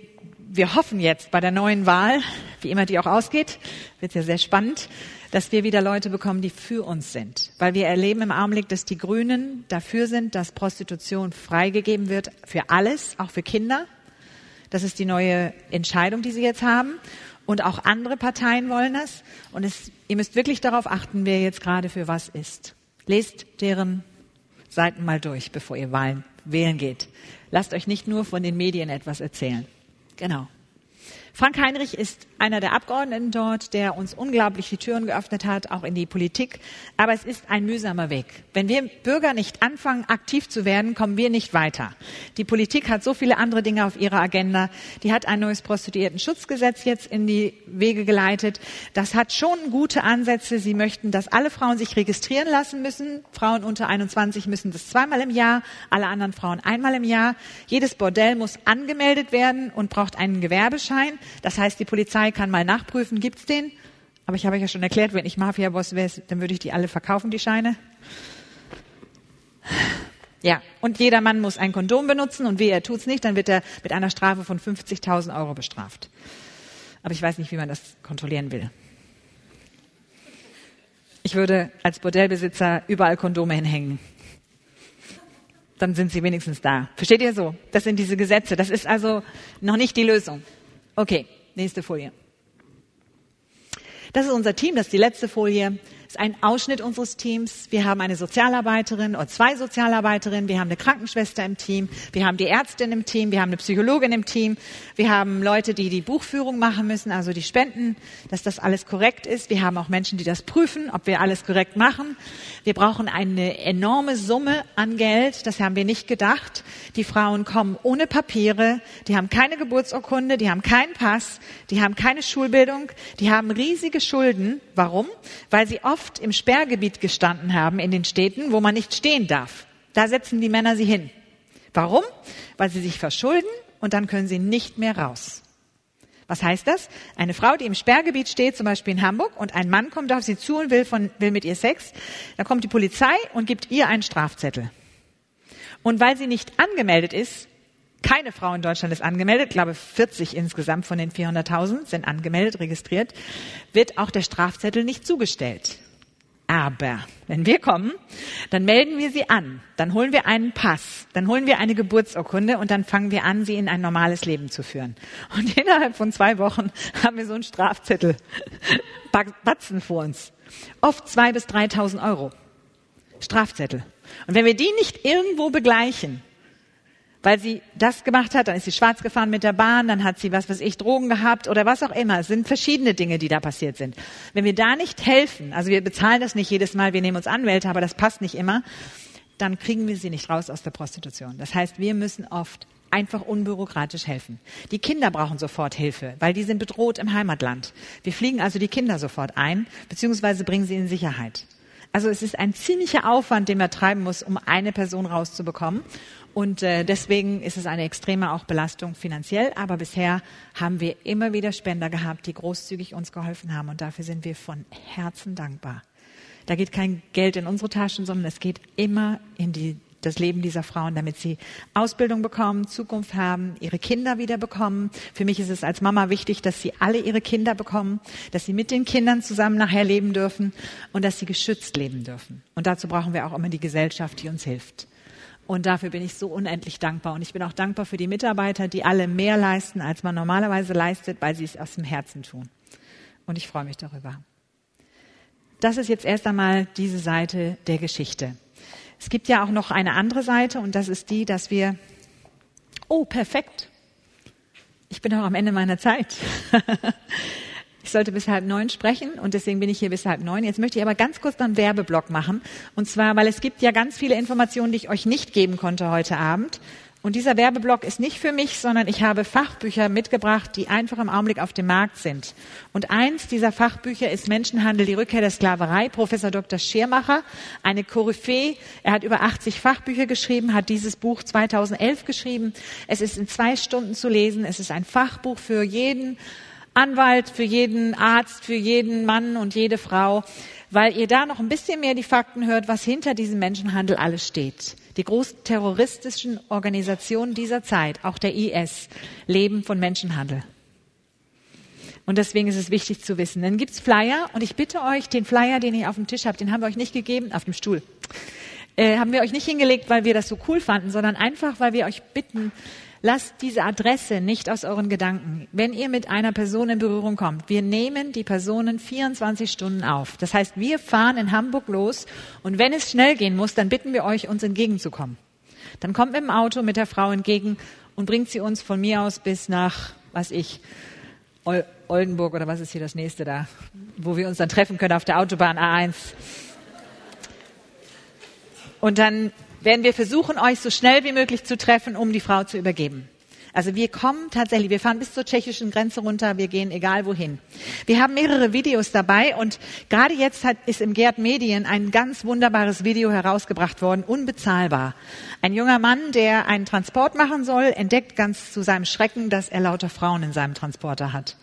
wir hoffen jetzt bei der neuen Wahl, wie immer die auch ausgeht, wird ja sehr spannend, dass wir wieder Leute bekommen, die für uns sind. Weil wir erleben im Augenblick, dass die Grünen dafür sind, dass Prostitution freigegeben wird für alles, auch für Kinder. Das ist die neue Entscheidung, die sie jetzt haben. Und auch andere Parteien wollen das. Und es, ihr müsst wirklich darauf achten, wer jetzt gerade für was ist. Lest deren Seiten mal durch, bevor ihr Wahlen wählen geht. Lasst euch nicht nur von den Medien etwas erzählen. Genau. Frank Heinrich ist einer der Abgeordneten dort, der uns unglaublich die Türen geöffnet hat, auch in die Politik. Aber es ist ein mühsamer Weg. Wenn wir Bürger nicht anfangen, aktiv zu werden, kommen wir nicht weiter. Die Politik hat so viele andere Dinge auf ihrer Agenda. Die hat ein neues Prostituierten-Schutzgesetz jetzt in die Wege geleitet. Das hat schon gute Ansätze. Sie möchten, dass alle Frauen sich registrieren lassen müssen. Frauen unter 21 müssen das zweimal im Jahr, alle anderen Frauen einmal im Jahr. Jedes Bordell muss angemeldet werden und braucht einen Gewerbeschein. Das heißt, die Polizei kann mal nachprüfen, gibt's den? Aber ich habe ja schon erklärt, wenn ich Mafia-Boss wäre, dann würde ich die alle verkaufen, die Scheine. Ja, und jeder Mann muss ein Kondom benutzen und wehe, er tut's nicht, dann wird er mit einer Strafe von 50.000 Euro bestraft. Aber ich weiß nicht, wie man das kontrollieren will. Ich würde als Bordellbesitzer überall Kondome hinhängen. Dann sind sie wenigstens da. Versteht ihr so? Das sind diese Gesetze. Das ist also noch nicht die Lösung. Okay, nächste Folie. Das ist unser Team, das ist die letzte Folie ist ein Ausschnitt unseres Teams. Wir haben eine Sozialarbeiterin oder zwei Sozialarbeiterinnen. Wir haben eine Krankenschwester im Team. Wir haben die Ärztin im Team. Wir haben eine Psychologin im Team. Wir haben Leute, die die Buchführung machen müssen, also die Spenden, dass das alles korrekt ist. Wir haben auch Menschen, die das prüfen, ob wir alles korrekt machen. Wir brauchen eine enorme Summe an Geld. Das haben wir nicht gedacht. Die Frauen kommen ohne Papiere. Die haben keine Geburtsurkunde. Die haben keinen Pass. Die haben keine Schulbildung. Die haben riesige Schulden. Warum? Weil sie oft oft im Sperrgebiet gestanden haben in den Städten, wo man nicht stehen darf. Da setzen die Männer sie hin. Warum? Weil sie sich verschulden und dann können sie nicht mehr raus. Was heißt das? Eine Frau, die im Sperrgebiet steht, zum Beispiel in Hamburg, und ein Mann kommt auf sie zu und will, von, will mit ihr Sex, da kommt die Polizei und gibt ihr einen Strafzettel. Und weil sie nicht angemeldet ist, keine Frau in Deutschland ist angemeldet, ich glaube 40 insgesamt von den 400.000 sind angemeldet, registriert, wird auch der Strafzettel nicht zugestellt. Aber wenn wir kommen, dann melden wir sie an, dann holen wir einen Pass, dann holen wir eine Geburtsurkunde und dann fangen wir an, sie in ein normales Leben zu führen. Und innerhalb von zwei Wochen haben wir so einen Strafzettel, Batzen vor uns. Oft zwei bis 3.000 Euro. Strafzettel. Und wenn wir die nicht irgendwo begleichen, weil sie das gemacht hat, dann ist sie schwarz gefahren mit der Bahn, dann hat sie was weiß ich, Drogen gehabt oder was auch immer. Es sind verschiedene Dinge, die da passiert sind. Wenn wir da nicht helfen, also wir bezahlen das nicht jedes Mal, wir nehmen uns Anwälte, aber das passt nicht immer, dann kriegen wir sie nicht raus aus der Prostitution. Das heißt, wir müssen oft einfach unbürokratisch helfen. Die Kinder brauchen sofort Hilfe, weil die sind bedroht im Heimatland. Wir fliegen also die Kinder sofort ein, beziehungsweise bringen sie in Sicherheit. Also es ist ein ziemlicher Aufwand, den man treiben muss, um eine Person rauszubekommen. Und äh, deswegen ist es eine extreme auch Belastung finanziell. Aber bisher haben wir immer wieder Spender gehabt, die großzügig uns geholfen haben. Und dafür sind wir von Herzen dankbar. Da geht kein Geld in unsere Taschen, sondern es geht immer in die, das Leben dieser Frauen, damit sie Ausbildung bekommen, Zukunft haben, ihre Kinder wieder bekommen. Für mich ist es als Mama wichtig, dass sie alle ihre Kinder bekommen, dass sie mit den Kindern zusammen nachher leben dürfen und dass sie geschützt leben dürfen. Und dazu brauchen wir auch immer die Gesellschaft, die uns hilft. Und dafür bin ich so unendlich dankbar. Und ich bin auch dankbar für die Mitarbeiter, die alle mehr leisten, als man normalerweise leistet, weil sie es aus dem Herzen tun. Und ich freue mich darüber. Das ist jetzt erst einmal diese Seite der Geschichte. Es gibt ja auch noch eine andere Seite und das ist die, dass wir, oh, perfekt. Ich bin auch am Ende meiner Zeit. Ich sollte bis halb neun sprechen und deswegen bin ich hier bis halb neun. Jetzt möchte ich aber ganz kurz noch einen Werbeblock machen. Und zwar, weil es gibt ja ganz viele Informationen, die ich euch nicht geben konnte heute Abend. Und dieser Werbeblock ist nicht für mich, sondern ich habe Fachbücher mitgebracht, die einfach im Augenblick auf dem Markt sind. Und eins dieser Fachbücher ist Menschenhandel, die Rückkehr der Sklaverei. Professor Dr. Schirmacher, eine Koryphäe. Er hat über 80 Fachbücher geschrieben, hat dieses Buch 2011 geschrieben. Es ist in zwei Stunden zu lesen. Es ist ein Fachbuch für jeden Anwalt, für jeden Arzt, für jeden Mann und jede Frau, weil ihr da noch ein bisschen mehr die Fakten hört, was hinter diesem Menschenhandel alles steht. Die großen terroristischen Organisationen dieser Zeit, auch der IS, leben von Menschenhandel. Und deswegen ist es wichtig zu wissen. Dann gibt's Flyer und ich bitte euch, den Flyer, den ihr auf dem Tisch habt, den haben wir euch nicht gegeben, auf dem Stuhl. Äh, haben wir euch nicht hingelegt, weil wir das so cool fanden, sondern einfach, weil wir euch bitten, Lasst diese Adresse nicht aus euren Gedanken. Wenn ihr mit einer Person in Berührung kommt, wir nehmen die Personen 24 Stunden auf. Das heißt, wir fahren in Hamburg los und wenn es schnell gehen muss, dann bitten wir euch, uns entgegenzukommen. Dann kommt mit dem Auto mit der Frau entgegen und bringt sie uns von mir aus bis nach, was ich, Oldenburg oder was ist hier das nächste da, wo wir uns dann treffen können auf der Autobahn A1. Und dann werden wir versuchen, euch so schnell wie möglich zu treffen, um die Frau zu übergeben. Also wir kommen tatsächlich, wir fahren bis zur tschechischen Grenze runter, wir gehen egal wohin. Wir haben mehrere Videos dabei und gerade jetzt hat, ist im Gerd Medien ein ganz wunderbares Video herausgebracht worden, unbezahlbar. Ein junger Mann, der einen Transport machen soll, entdeckt ganz zu seinem Schrecken, dass er lauter Frauen in seinem Transporter hat.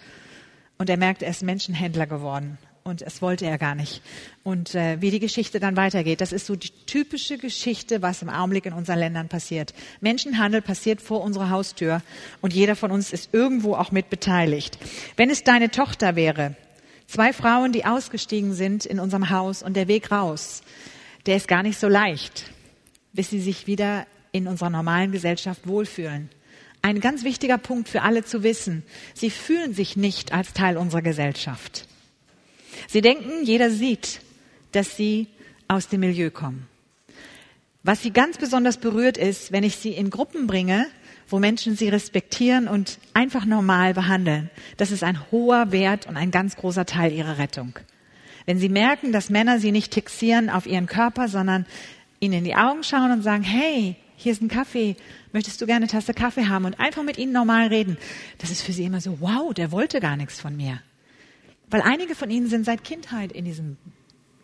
Und er merkt, er ist Menschenhändler geworden und es wollte er gar nicht. Und äh, wie die Geschichte dann weitergeht, das ist so die typische Geschichte, was im Augenblick in unseren Ländern passiert. Menschenhandel passiert vor unserer Haustür und jeder von uns ist irgendwo auch mit beteiligt. Wenn es deine Tochter wäre, zwei Frauen, die ausgestiegen sind in unserem Haus und der Weg raus, der ist gar nicht so leicht, bis sie sich wieder in unserer normalen Gesellschaft wohlfühlen. Ein ganz wichtiger Punkt für alle zu wissen. Sie fühlen sich nicht als Teil unserer Gesellschaft. Sie denken, jeder sieht, dass sie aus dem Milieu kommen. Was sie ganz besonders berührt ist, wenn ich sie in Gruppen bringe, wo Menschen sie respektieren und einfach normal behandeln. Das ist ein hoher Wert und ein ganz großer Teil ihrer Rettung. Wenn sie merken, dass Männer sie nicht fixieren auf ihren Körper, sondern ihnen in die Augen schauen und sagen, hey, hier ist ein Kaffee, möchtest du gerne eine Tasse Kaffee haben und einfach mit ihnen normal reden. Das ist für sie immer so, wow, der wollte gar nichts von mir. Weil einige von ihnen sind seit Kindheit in diesem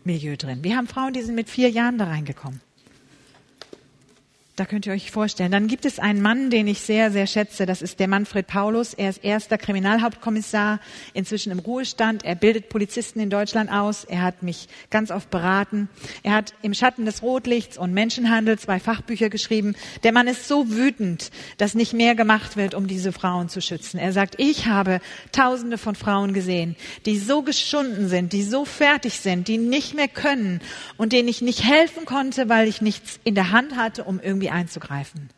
Milieu drin. Wir haben Frauen, die sind mit vier Jahren da reingekommen. Da könnt ihr euch vorstellen. Dann gibt es einen Mann, den ich sehr, sehr schätze. Das ist der Manfred Paulus. Er ist erster Kriminalhauptkommissar, inzwischen im Ruhestand. Er bildet Polizisten in Deutschland aus. Er hat mich ganz oft beraten. Er hat im Schatten des Rotlichts und Menschenhandel zwei Fachbücher geschrieben. Der Mann ist so wütend, dass nicht mehr gemacht wird, um diese Frauen zu schützen. Er sagt, ich habe Tausende von Frauen gesehen, die so geschunden sind, die so fertig sind, die nicht mehr können und denen ich nicht helfen konnte, weil ich nichts in der Hand hatte, um irgendwie irgendwie einzugreifen.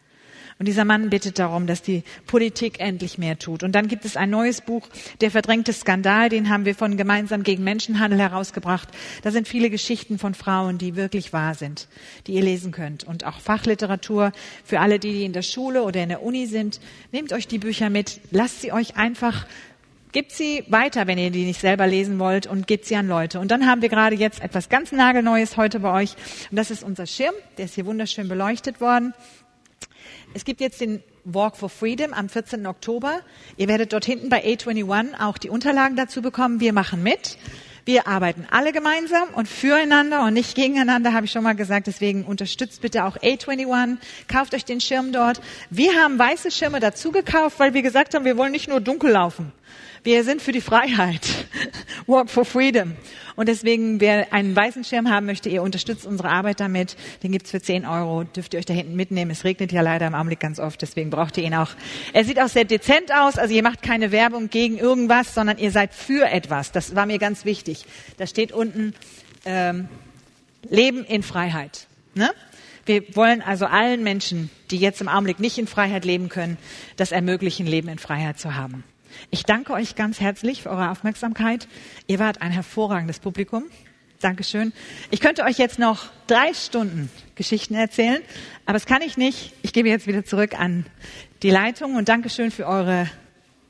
Und dieser Mann bittet darum, dass die Politik endlich mehr tut. Und dann gibt es ein neues Buch, Der verdrängte Skandal, den haben wir von Gemeinsam gegen Menschenhandel herausgebracht. Da sind viele Geschichten von Frauen, die wirklich wahr sind, die ihr lesen könnt. Und auch Fachliteratur für alle, die in der Schule oder in der Uni sind. Nehmt euch die Bücher mit, lasst sie euch einfach Gebt sie weiter, wenn ihr die nicht selber lesen wollt und gebt sie an Leute. Und dann haben wir gerade jetzt etwas ganz nagelneues heute bei euch. Und das ist unser Schirm. Der ist hier wunderschön beleuchtet worden. Es gibt jetzt den Walk for Freedom am 14. Oktober. Ihr werdet dort hinten bei A21 auch die Unterlagen dazu bekommen. Wir machen mit. Wir arbeiten alle gemeinsam und füreinander und nicht gegeneinander, habe ich schon mal gesagt. Deswegen unterstützt bitte auch A21. Kauft euch den Schirm dort. Wir haben weiße Schirme dazu gekauft, weil wir gesagt haben, wir wollen nicht nur dunkel laufen. Wir sind für die Freiheit. Walk for Freedom. Und deswegen, wer einen weißen Schirm haben möchte, ihr unterstützt unsere Arbeit damit. Den gibt's für 10 Euro. Dürft ihr euch da hinten mitnehmen. Es regnet ja leider im Augenblick ganz oft, deswegen braucht ihr ihn auch. Er sieht auch sehr dezent aus. Also ihr macht keine Werbung gegen irgendwas, sondern ihr seid für etwas. Das war mir ganz wichtig. Da steht unten ähm, Leben in Freiheit. Ne? Wir wollen also allen Menschen, die jetzt im Augenblick nicht in Freiheit leben können, das ermöglichen, Leben in Freiheit zu haben. Ich danke euch ganz herzlich für eure Aufmerksamkeit. Ihr wart ein hervorragendes Publikum. Dankeschön. Ich könnte euch jetzt noch drei Stunden Geschichten erzählen, aber das kann ich nicht. Ich gebe jetzt wieder zurück an die Leitung und Dankeschön für eure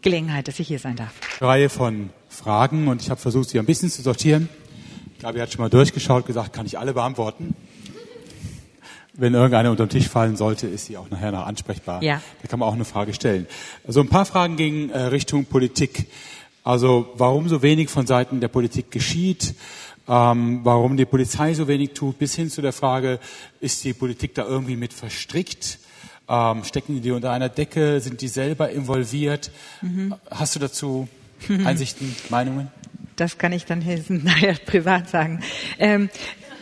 Gelegenheit, dass ich hier sein darf. Reihe von Fragen und ich habe versucht, sie ein bisschen zu sortieren. Gabi hat schon mal durchgeschaut, gesagt, kann ich alle beantworten. Wenn irgendeine unter den Tisch fallen sollte, ist sie auch nachher noch ansprechbar. Ja. Da kann man auch eine Frage stellen. Also ein paar Fragen gegen äh, Richtung Politik. Also warum so wenig von Seiten der Politik geschieht, ähm, warum die Polizei so wenig tut, bis hin zu der Frage, ist die Politik da irgendwie mit verstrickt? Ähm, stecken die unter einer Decke? Sind die selber involviert? Mhm. Hast du dazu Einsichten, Meinungen? Das kann ich dann nachher privat sagen. Ähm,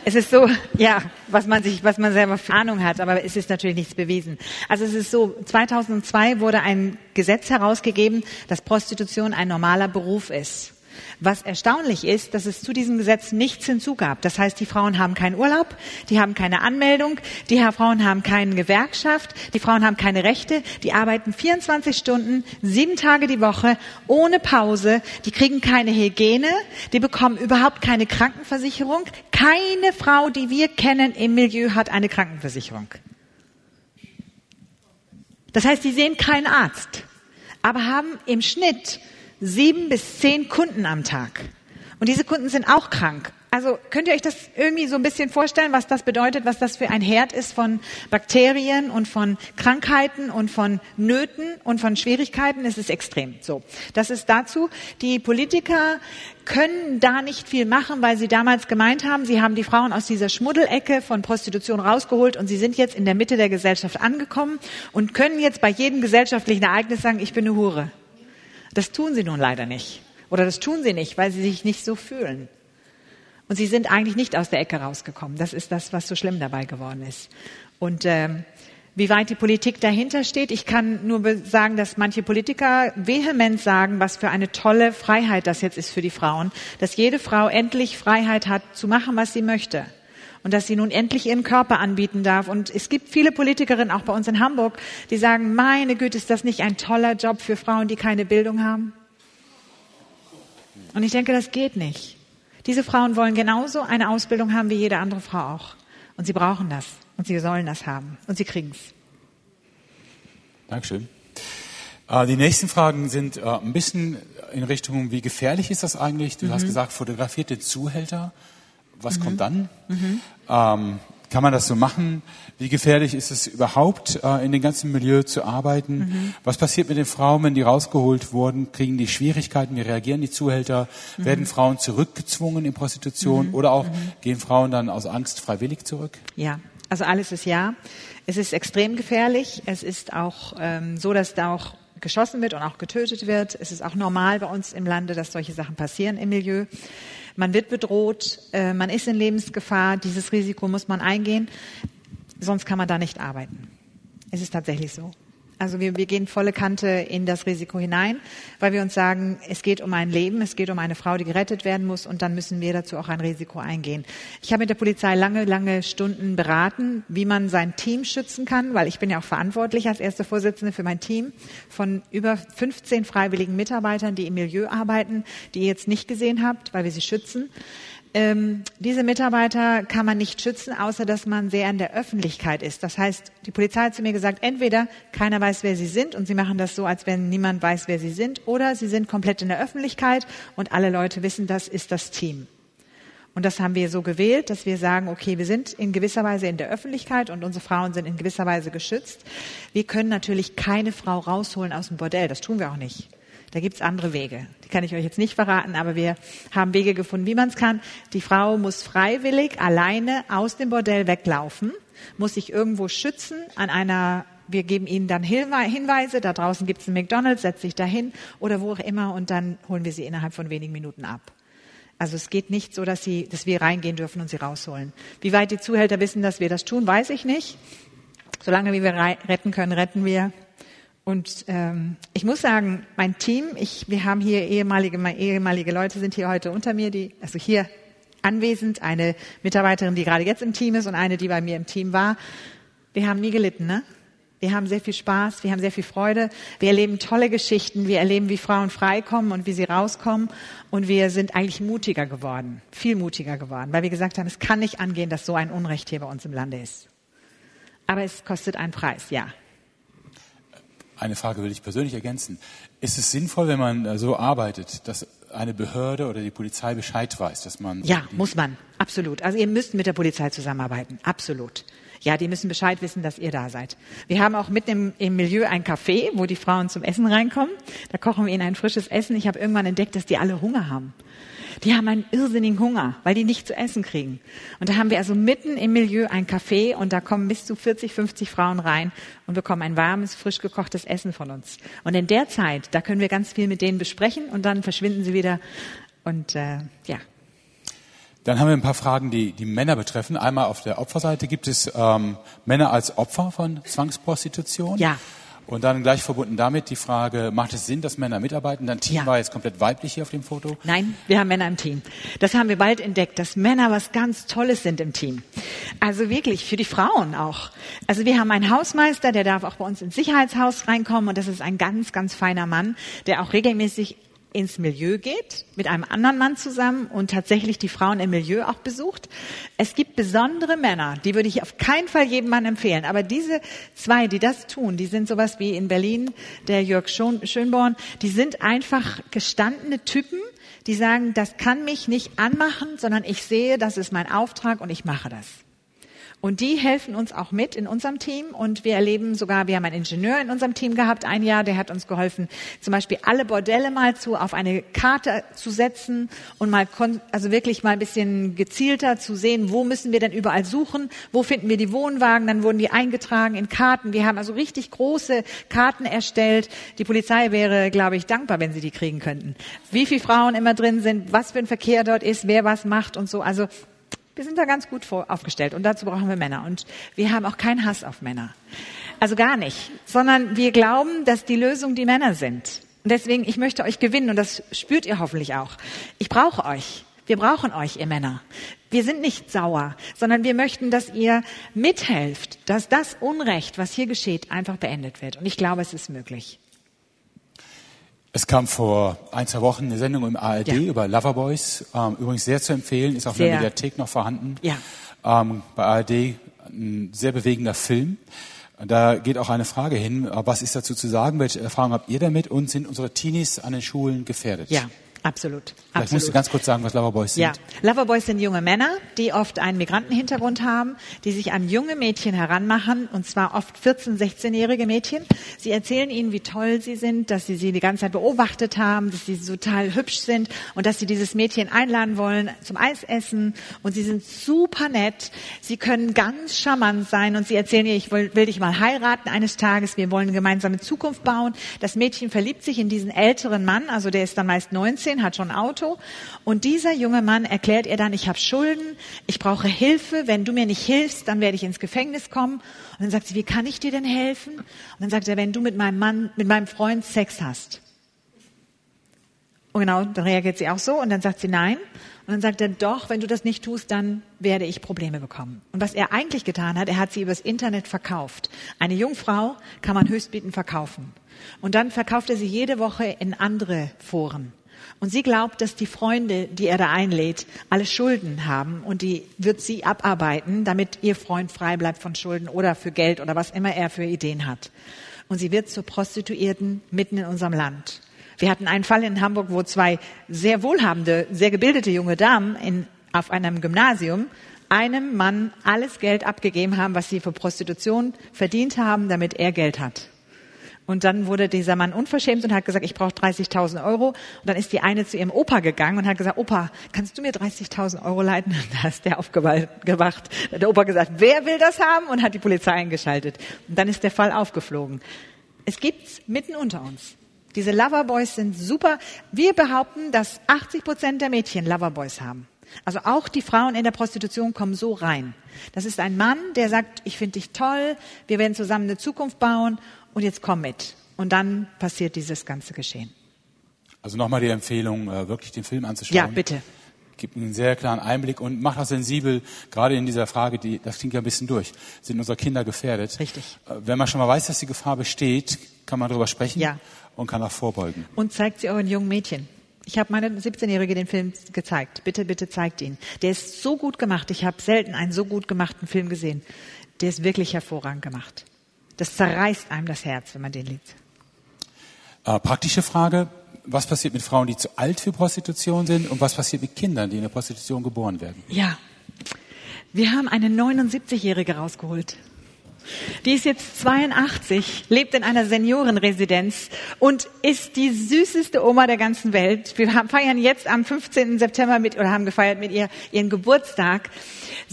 es ist so, ja, was man sich, was man selber für Ahnung hat, aber es ist natürlich nichts bewiesen. Also es ist so, 2002 wurde ein Gesetz herausgegeben, dass Prostitution ein normaler Beruf ist. Was erstaunlich ist, dass es zu diesem Gesetz nichts hinzugab. Das heißt, die Frauen haben keinen Urlaub, die haben keine Anmeldung, die Frauen haben keine Gewerkschaft, die Frauen haben keine Rechte, die arbeiten 24 Stunden, sieben Tage die Woche, ohne Pause, die kriegen keine Hygiene, die bekommen überhaupt keine Krankenversicherung. Keine Frau, die wir kennen im Milieu, hat eine Krankenversicherung. Das heißt, die sehen keinen Arzt, aber haben im Schnitt sieben bis zehn Kunden am Tag. Und diese Kunden sind auch krank. Also könnt ihr euch das irgendwie so ein bisschen vorstellen, was das bedeutet, was das für ein Herd ist von Bakterien und von Krankheiten und von Nöten und von Schwierigkeiten? Es ist extrem. So, das ist dazu. Die Politiker können da nicht viel machen, weil sie damals gemeint haben, sie haben die Frauen aus dieser Schmuddelecke von Prostitution rausgeholt und sie sind jetzt in der Mitte der Gesellschaft angekommen und können jetzt bei jedem gesellschaftlichen Ereignis sagen, ich bin eine Hure. Das tun sie nun leider nicht. Oder das tun sie nicht, weil sie sich nicht so fühlen. Und sie sind eigentlich nicht aus der Ecke rausgekommen. Das ist das, was so schlimm dabei geworden ist. Und ähm, wie weit die Politik dahinter steht, ich kann nur sagen, dass manche Politiker vehement sagen, was für eine tolle Freiheit das jetzt ist für die Frauen, dass jede Frau endlich Freiheit hat, zu machen, was sie möchte und dass sie nun endlich ihren Körper anbieten darf. Und es gibt viele Politikerinnen, auch bei uns in Hamburg, die sagen, meine Güte, ist das nicht ein toller Job für Frauen, die keine Bildung haben? Und ich denke, das geht nicht. Diese Frauen wollen genauso eine Ausbildung haben wie jede andere Frau auch. Und sie brauchen das. Und sie sollen das haben. Und sie kriegen es. Dankeschön. Äh, die nächsten Fragen sind äh, ein bisschen in Richtung, wie gefährlich ist das eigentlich? Du mhm. hast gesagt, fotografiert den Zuhälter was mhm. kommt dann? Mhm. Ähm, kann man das so machen? Wie gefährlich ist es überhaupt, äh, in dem ganzen Milieu zu arbeiten? Mhm. Was passiert mit den Frauen, wenn die rausgeholt wurden? Kriegen die Schwierigkeiten? Wie reagieren die Zuhälter? Mhm. Werden Frauen zurückgezwungen in Prostitution? Mhm. Oder auch mhm. gehen Frauen dann aus Angst freiwillig zurück? Ja, also alles ist ja. Es ist extrem gefährlich. Es ist auch ähm, so, dass da auch geschossen wird und auch getötet wird. Es ist auch normal bei uns im Lande, dass solche Sachen passieren im Milieu. Man wird bedroht, äh, man ist in Lebensgefahr, dieses Risiko muss man eingehen, sonst kann man da nicht arbeiten. Es ist tatsächlich so. Also wir, wir gehen volle Kante in das Risiko hinein, weil wir uns sagen, es geht um ein Leben, es geht um eine Frau, die gerettet werden muss und dann müssen wir dazu auch ein Risiko eingehen. Ich habe mit der Polizei lange, lange Stunden beraten, wie man sein Team schützen kann, weil ich bin ja auch verantwortlich als erste Vorsitzende für mein Team von über 15 freiwilligen Mitarbeitern, die im Milieu arbeiten, die ihr jetzt nicht gesehen habt, weil wir sie schützen. Ähm, diese Mitarbeiter kann man nicht schützen, außer dass man sehr in der Öffentlichkeit ist. Das heißt, die Polizei hat zu mir gesagt, entweder keiner weiß, wer sie sind und sie machen das so, als wenn niemand weiß, wer sie sind, oder sie sind komplett in der Öffentlichkeit und alle Leute wissen, das ist das Team. Und das haben wir so gewählt, dass wir sagen, okay, wir sind in gewisser Weise in der Öffentlichkeit und unsere Frauen sind in gewisser Weise geschützt. Wir können natürlich keine Frau rausholen aus dem Bordell. Das tun wir auch nicht. Da gibt's andere Wege. Die kann ich euch jetzt nicht verraten, aber wir haben Wege gefunden, wie man es kann. Die Frau muss freiwillig alleine aus dem Bordell weglaufen, muss sich irgendwo schützen an einer wir geben ihnen dann Hinweise, da draußen gibt's einen McDonald's, setz sich dahin oder wo auch immer und dann holen wir sie innerhalb von wenigen Minuten ab. Also es geht nicht so, dass, sie, dass wir reingehen dürfen und sie rausholen. Wie weit die Zuhälter wissen, dass wir das tun, weiß ich nicht. Solange wir retten können, retten wir. Und ähm, ich muss sagen, mein Team, ich, wir haben hier ehemalige, ehemalige Leute sind hier heute unter mir, die, also hier anwesend, eine Mitarbeiterin, die gerade jetzt im Team ist und eine, die bei mir im Team war. Wir haben nie gelitten, ne? Wir haben sehr viel Spaß, wir haben sehr viel Freude, wir erleben tolle Geschichten, wir erleben, wie Frauen freikommen und wie sie rauskommen und wir sind eigentlich mutiger geworden, viel mutiger geworden, weil wir gesagt haben, es kann nicht angehen, dass so ein Unrecht hier bei uns im Lande ist. Aber es kostet einen Preis, ja. Eine Frage will ich persönlich ergänzen. Ist es sinnvoll, wenn man äh, so arbeitet, dass eine Behörde oder die Polizei Bescheid weiß, dass man. Ja, muss man. Absolut. Also ihr müsst mit der Polizei zusammenarbeiten. Absolut. Ja, die müssen Bescheid wissen, dass ihr da seid. Wir haben auch mitten im, im Milieu ein Café, wo die Frauen zum Essen reinkommen. Da kochen wir ihnen ein frisches Essen. Ich habe irgendwann entdeckt, dass die alle Hunger haben. Die haben einen irrsinnigen Hunger, weil die nicht zu essen kriegen. Und da haben wir also mitten im Milieu ein Café und da kommen bis zu 40, 50 Frauen rein und bekommen ein warmes, frisch gekochtes Essen von uns. Und in der Zeit, da können wir ganz viel mit denen besprechen und dann verschwinden sie wieder. Und äh, ja, dann haben wir ein paar Fragen, die die Männer betreffen. Einmal auf der Opferseite gibt es ähm, Männer als Opfer von Zwangsprostitution. Ja. Und dann gleich verbunden damit die Frage, macht es Sinn, dass Männer mitarbeiten? Dein Team Ja. war jetzt komplett weiblich hier auf dem Foto. Nein, wir haben Männer im Team. Das haben wir bald entdeckt, dass Männer was ganz Tolles sind im Team. Also wirklich, für die Frauen auch. Also wir haben einen Hausmeister, der darf auch bei uns ins Sicherheitshaus reinkommen und das ist ein ganz, ganz feiner Mann, der auch regelmäßig ins Milieu geht, mit einem anderen Mann zusammen und tatsächlich die Frauen im Milieu auch besucht. Es gibt besondere Männer, die würde ich auf keinen Fall jedem Mann empfehlen. Aber diese zwei, die das tun, die sind sowas wie in Berlin, der Jörg Schön- Schönborn, die sind einfach gestandene Typen, die sagen, das kann mich nicht anmachen, sondern ich sehe, das ist mein Auftrag und ich mache das. Und die helfen uns auch mit in unserem Team. Und wir erleben sogar, wir haben einen Ingenieur in unserem Team gehabt, ein Jahr, der hat uns geholfen, zum Beispiel alle Bordelle mal zu, auf eine Karte zu setzen und mal, also wirklich mal ein bisschen gezielter zu sehen, wo müssen wir denn überall suchen, wo finden wir die Wohnwagen, dann wurden die eingetragen in Karten. Wir haben also richtig große Karten erstellt. Die Polizei wäre, glaube ich, dankbar, wenn sie die kriegen könnten. Wie viele Frauen immer drin sind, was für ein Verkehr dort ist, wer was macht und so. Also, wir sind da ganz gut aufgestellt und dazu brauchen wir Männer. Und wir haben auch keinen Hass auf Männer. Also gar nicht. Sondern wir glauben, dass die Lösung die Männer sind. Und deswegen, ich möchte euch gewinnen und das spürt ihr hoffentlich auch. Ich brauche euch. Wir brauchen euch, ihr Männer. Wir sind nicht sauer, sondern wir möchten, dass ihr mithelft, dass das Unrecht, was hier geschieht, einfach beendet wird. Und ich glaube, es ist möglich. Es kam vor ein, zwei Wochen eine Sendung im ARD Ja. über Loverboys. Ähm, übrigens sehr zu empfehlen, ist auch in Sehr. der Mediathek noch vorhanden. Ja. Ähm, bei ARD ein sehr bewegender Film. Da geht auch eine Frage hin, äh, was ist dazu zu sagen? Welche Erfahrungen habt ihr damit? Und sind unsere Teenies an den Schulen gefährdet? Ja, absolut. Vielleicht musst du absolut. ganz kurz sagen, was Loverboys sind. Ja, Loverboys sind junge Männer, die oft einen Migrantenhintergrund haben, die sich an junge Mädchen heranmachen, und zwar oft 14-, 16-jährige Mädchen. Sie erzählen ihnen, wie toll sie sind, dass sie sie die ganze Zeit beobachtet haben, dass sie total hübsch sind und dass sie dieses Mädchen einladen wollen zum Eisessen. Und sie sind super nett. Sie können ganz charmant sein und sie erzählen ihr, ich will, will dich mal heiraten eines Tages, wir wollen eine gemeinsame Zukunft bauen. Das Mädchen verliebt sich in diesen älteren Mann, also der ist dann meist 19, hat schon ein Auto. Und dieser junge Mann erklärt ihr dann, ich habe Schulden, ich brauche Hilfe, wenn du mir nicht hilfst, dann werde ich ins Gefängnis kommen. Und dann sagt sie, wie kann ich dir denn helfen? Und dann sagt er, wenn du mit meinem Mann, mit meinem Freund Sex hast. Und genau, dann reagiert sie auch so und dann sagt sie nein. Und dann sagt er, doch, wenn du das nicht tust, dann werde ich Probleme bekommen. Und was er eigentlich getan hat, er hat sie übers Internet verkauft. Eine Jungfrau kann man höchstbietend verkaufen. Und dann verkauft er sie jede Woche in andere Foren. Und sie glaubt, dass die Freunde, die er da einlädt, alle Schulden haben und die wird sie abarbeiten, damit ihr Freund frei bleibt von Schulden oder für Geld oder was immer er für Ideen hat. Und sie wird zur Prostituierten mitten in unserem Land. Wir hatten einen Fall in Hamburg, wo zwei sehr wohlhabende, sehr gebildete junge Damen in, auf einem Gymnasium einem Mann alles Geld abgegeben haben, was sie für Prostitution verdient haben, damit er Geld hat. Und dann wurde dieser Mann unverschämt und hat gesagt, ich brauche 30.000 Euro. Und dann ist die eine zu ihrem Opa gegangen und hat gesagt, Opa, kannst du mir 30.000 Euro leiten? Und da ist der aufgewacht. Hat der Opa gesagt, wer will das haben? Und hat die Polizei eingeschaltet. Und dann ist der Fall aufgeflogen. Es gibt's mitten unter uns. Diese Loverboys sind super. Wir behaupten, dass 80 Prozent der Mädchen Loverboys haben. Also auch die Frauen in der Prostitution kommen so rein. Das ist ein Mann, der sagt, ich finde dich toll, wir werden zusammen eine Zukunft bauen und jetzt komm mit. Und dann passiert dieses ganze Geschehen. Also nochmal die Empfehlung, äh, wirklich den Film anzuschauen. Ja, bitte. gibt einen sehr klaren Einblick und macht auch sensibel, gerade in dieser Frage, die, das klingt ja ein bisschen durch, sind unsere Kinder gefährdet? Richtig. Äh, Wenn man schon mal weiß, dass die Gefahr besteht, kann man darüber sprechen Ja. und kann auch vorbeugen. Und zeigt sie euren jungen Mädchen. Ich habe meine 17-Jährige den Film gezeigt. Bitte, bitte zeigt ihn. Der ist so gut gemacht. Ich habe selten einen so gut gemachten Film gesehen. Der ist wirklich hervorragend gemacht. Das zerreißt einem das Herz, wenn man den liebt. Äh, praktische Frage, was passiert mit Frauen, die zu alt für Prostitution sind und was passiert mit Kindern, die in der Prostitution geboren werden? Ja. Wir haben eine 79-Jährige rausgeholt. Die ist jetzt 82, lebt in einer Seniorenresidenz und ist die süßeste Oma der ganzen Welt. Wir haben, feiern jetzt am 15. September mit, oder haben gefeiert mit ihr ihren Geburtstag.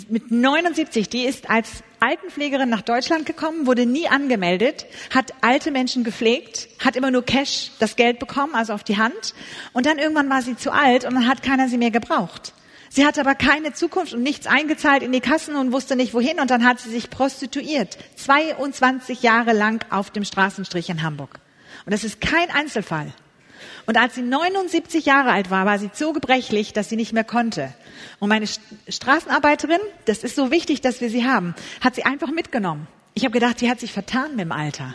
Mit 79, die ist als Altenpflegerin nach Deutschland gekommen, wurde nie angemeldet, hat alte Menschen gepflegt, hat immer nur Cash, das Geld bekommen, also auf die Hand. Und dann irgendwann war sie zu alt und dann hat keiner sie mehr gebraucht. Sie hatte aber keine Zukunft und nichts eingezahlt in die Kassen und wusste nicht wohin und dann hat sie sich prostituiert. 22 Jahre lang auf dem Straßenstrich in Hamburg. Und das ist kein Einzelfall. Und als sie 79 Jahre alt war, war sie so gebrechlich, dass sie nicht mehr konnte. Und meine St- Straßenarbeiterin, das ist so wichtig, dass wir sie haben, hat sie einfach mitgenommen. Ich habe gedacht, sie hat sich vertan mit dem Alter.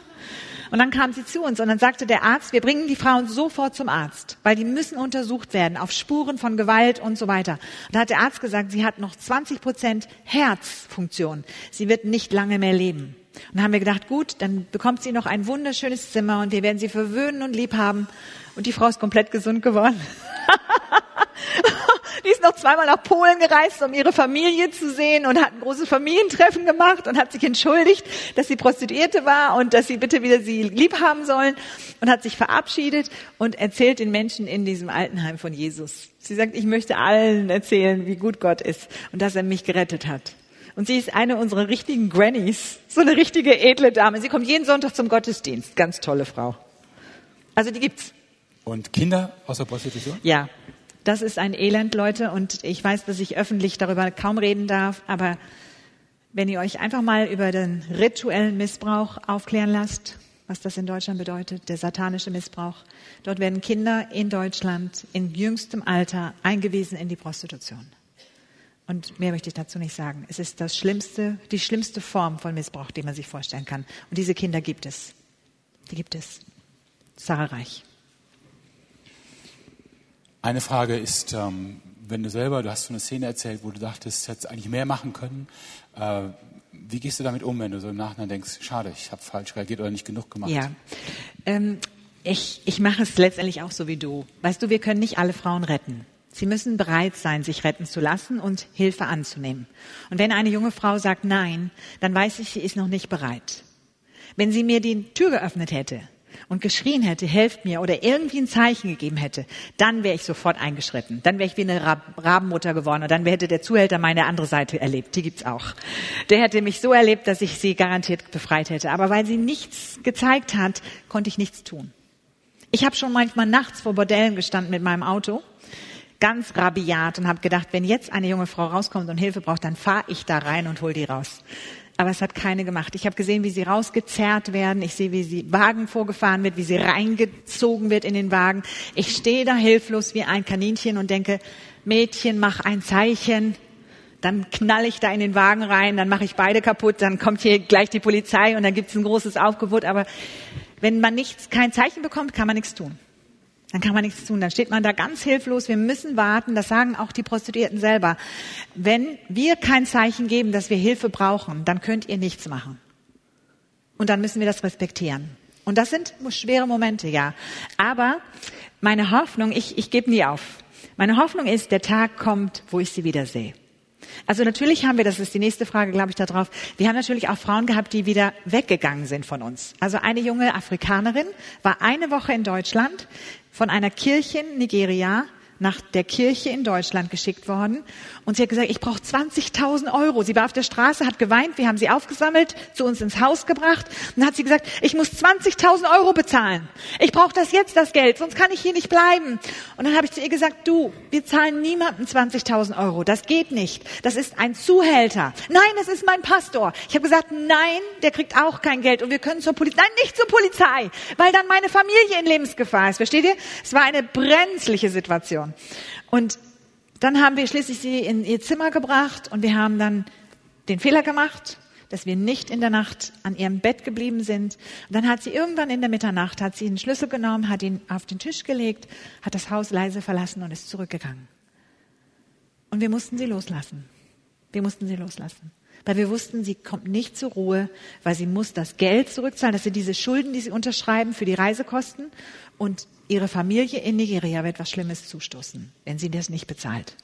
Und dann kam sie zu uns und dann sagte der Arzt, wir bringen die Frauen sofort zum Arzt, weil die müssen untersucht werden auf Spuren von Gewalt und so weiter. Und da hat der Arzt gesagt, sie hat noch 20 Prozent Herzfunktion. Sie wird nicht lange mehr leben. Und dann haben wir gedacht, gut, dann bekommt sie noch ein wunderschönes Zimmer und wir werden sie verwöhnen und lieb haben. Und die Frau ist komplett gesund geworden. Die ist noch zweimal nach Polen gereist, um ihre Familie zu sehen und hat ein großes Familientreffen gemacht und hat sich entschuldigt, dass sie Prostituierte war und dass sie bitte wieder sie lieb haben sollen und hat sich verabschiedet und erzählt den Menschen in diesem Altenheim von Jesus. Sie sagt, ich möchte allen erzählen, wie gut Gott ist und dass er mich gerettet hat. Und sie ist eine unserer richtigen Grannies, so eine richtige edle Dame. Sie kommt jeden Sonntag zum Gottesdienst. Ganz tolle Frau. Also die gibt's. Und Kinder aus der Prostitution? Ja, das ist ein Elend, Leute, und ich weiß, dass ich öffentlich darüber kaum reden darf, aber wenn ihr euch einfach mal über den rituellen Missbrauch aufklären lasst, was das in Deutschland bedeutet, der satanische Missbrauch, dort werden Kinder in Deutschland in jüngstem Alter eingewiesen in die Prostitution. Und mehr möchte ich dazu nicht sagen. Es ist das schlimmste, die schlimmste Form von Missbrauch, die man sich vorstellen kann. Und diese Kinder gibt es. Die gibt es. Zahlreich. Eine Frage ist, ähm, wenn du selber, du hast so eine Szene erzählt, wo du dachtest, hättest eigentlich mehr machen können. Äh, wie gehst du damit um, wenn du so im Nachhinein denkst, schade, ich habe falsch reagiert oder nicht genug gemacht? Ja. Ähm, ich, ich mache es letztendlich auch so wie du. Weißt du, wir können nicht alle Frauen retten. Sie müssen bereit sein, sich retten zu lassen und Hilfe anzunehmen. Und wenn eine junge Frau sagt Nein, dann weiß ich, sie ist noch nicht bereit. Wenn sie mir die Tür geöffnet hätte und geschrien hätte, helft mir oder irgendwie ein Zeichen gegeben hätte, dann wäre ich sofort eingeschritten. Dann wäre ich wie eine Rab Rabenmutter geworden und dann hätte der Zuhälter meine andere Seite erlebt. Die gibt's auch. Der hätte mich so erlebt, dass ich sie garantiert befreit hätte. Aber weil sie nichts gezeigt hat, konnte ich nichts tun. Ich habe schon manchmal nachts vor Bordellen gestanden mit meinem Auto, ganz rabiat und habe gedacht, wenn jetzt eine junge Frau rauskommt und Hilfe braucht, dann fahre ich da rein und hol die raus. Aber es hat keine gemacht. Ich habe gesehen, wie sie rausgezerrt werden. Ich sehe, wie sie Wagen vorgefahren wird, wie sie reingezogen wird in den Wagen. Ich stehe da hilflos wie ein Kaninchen und denke, Mädchen, mach ein Zeichen. Dann knall ich da in den Wagen rein, dann mache ich beide kaputt, dann kommt hier gleich die Polizei und dann gibt's ein großes Aufgebot. Aber wenn man nichts, kein Zeichen bekommt, kann man nichts tun. Dann kann man nichts tun. Dann steht man da ganz hilflos. Wir müssen warten. Das sagen auch die Prostituierten selber. Wenn wir kein Zeichen geben, dass wir Hilfe brauchen, dann könnt ihr nichts machen. Und dann müssen wir das respektieren. Und das sind schwere Momente, ja. Aber meine Hoffnung, ich, ich gebe nie auf. Meine Hoffnung ist, der Tag kommt, wo ich sie wiedersehe. Also natürlich haben wir, das ist die nächste Frage, glaube ich, da drauf. Wir haben natürlich auch Frauen gehabt, die wieder weggegangen sind von uns. Also eine junge Afrikanerin war eine Woche in Deutschland von einer Kirche in Nigeria nach der Kirche in Deutschland geschickt worden. Und sie hat gesagt, ich brauche 20.000 Euro. Sie war auf der Straße, hat geweint, wir haben sie aufgesammelt, zu uns ins Haus gebracht. Und dann hat sie gesagt, ich muss 20.000 Euro bezahlen. Ich brauche das jetzt, das Geld, sonst kann ich hier nicht bleiben. Und dann habe ich zu ihr gesagt, du, wir zahlen niemandem 20.000 Euro. Das geht nicht. Das ist ein Zuhälter. Nein, das ist mein Pastor. Ich habe gesagt, nein, der kriegt auch kein Geld. Und wir können zur Polizei. Nein, nicht zur Polizei, weil dann meine Familie in Lebensgefahr ist. Versteht ihr? Es war eine brenzliche Situation. Und Dann haben wir schließlich sie in ihr Zimmer gebracht und wir haben dann den Fehler gemacht, dass wir nicht in der Nacht an ihrem Bett geblieben sind. Und dann hat sie irgendwann in der Mitternacht, hat sie den Schlüssel genommen, hat ihn auf den Tisch gelegt, hat das Haus leise verlassen und ist zurückgegangen. Und wir mussten sie loslassen. Wir mussten sie loslassen. Weil wir wussten, sie kommt nicht zur Ruhe, weil sie muss das Geld zurückzahlen. Das sind diese Schulden, die sie unterschreiben für die Reisekosten. Und ihre Familie in Nigeria wird was Schlimmes zustoßen, wenn sie das nicht bezahlt.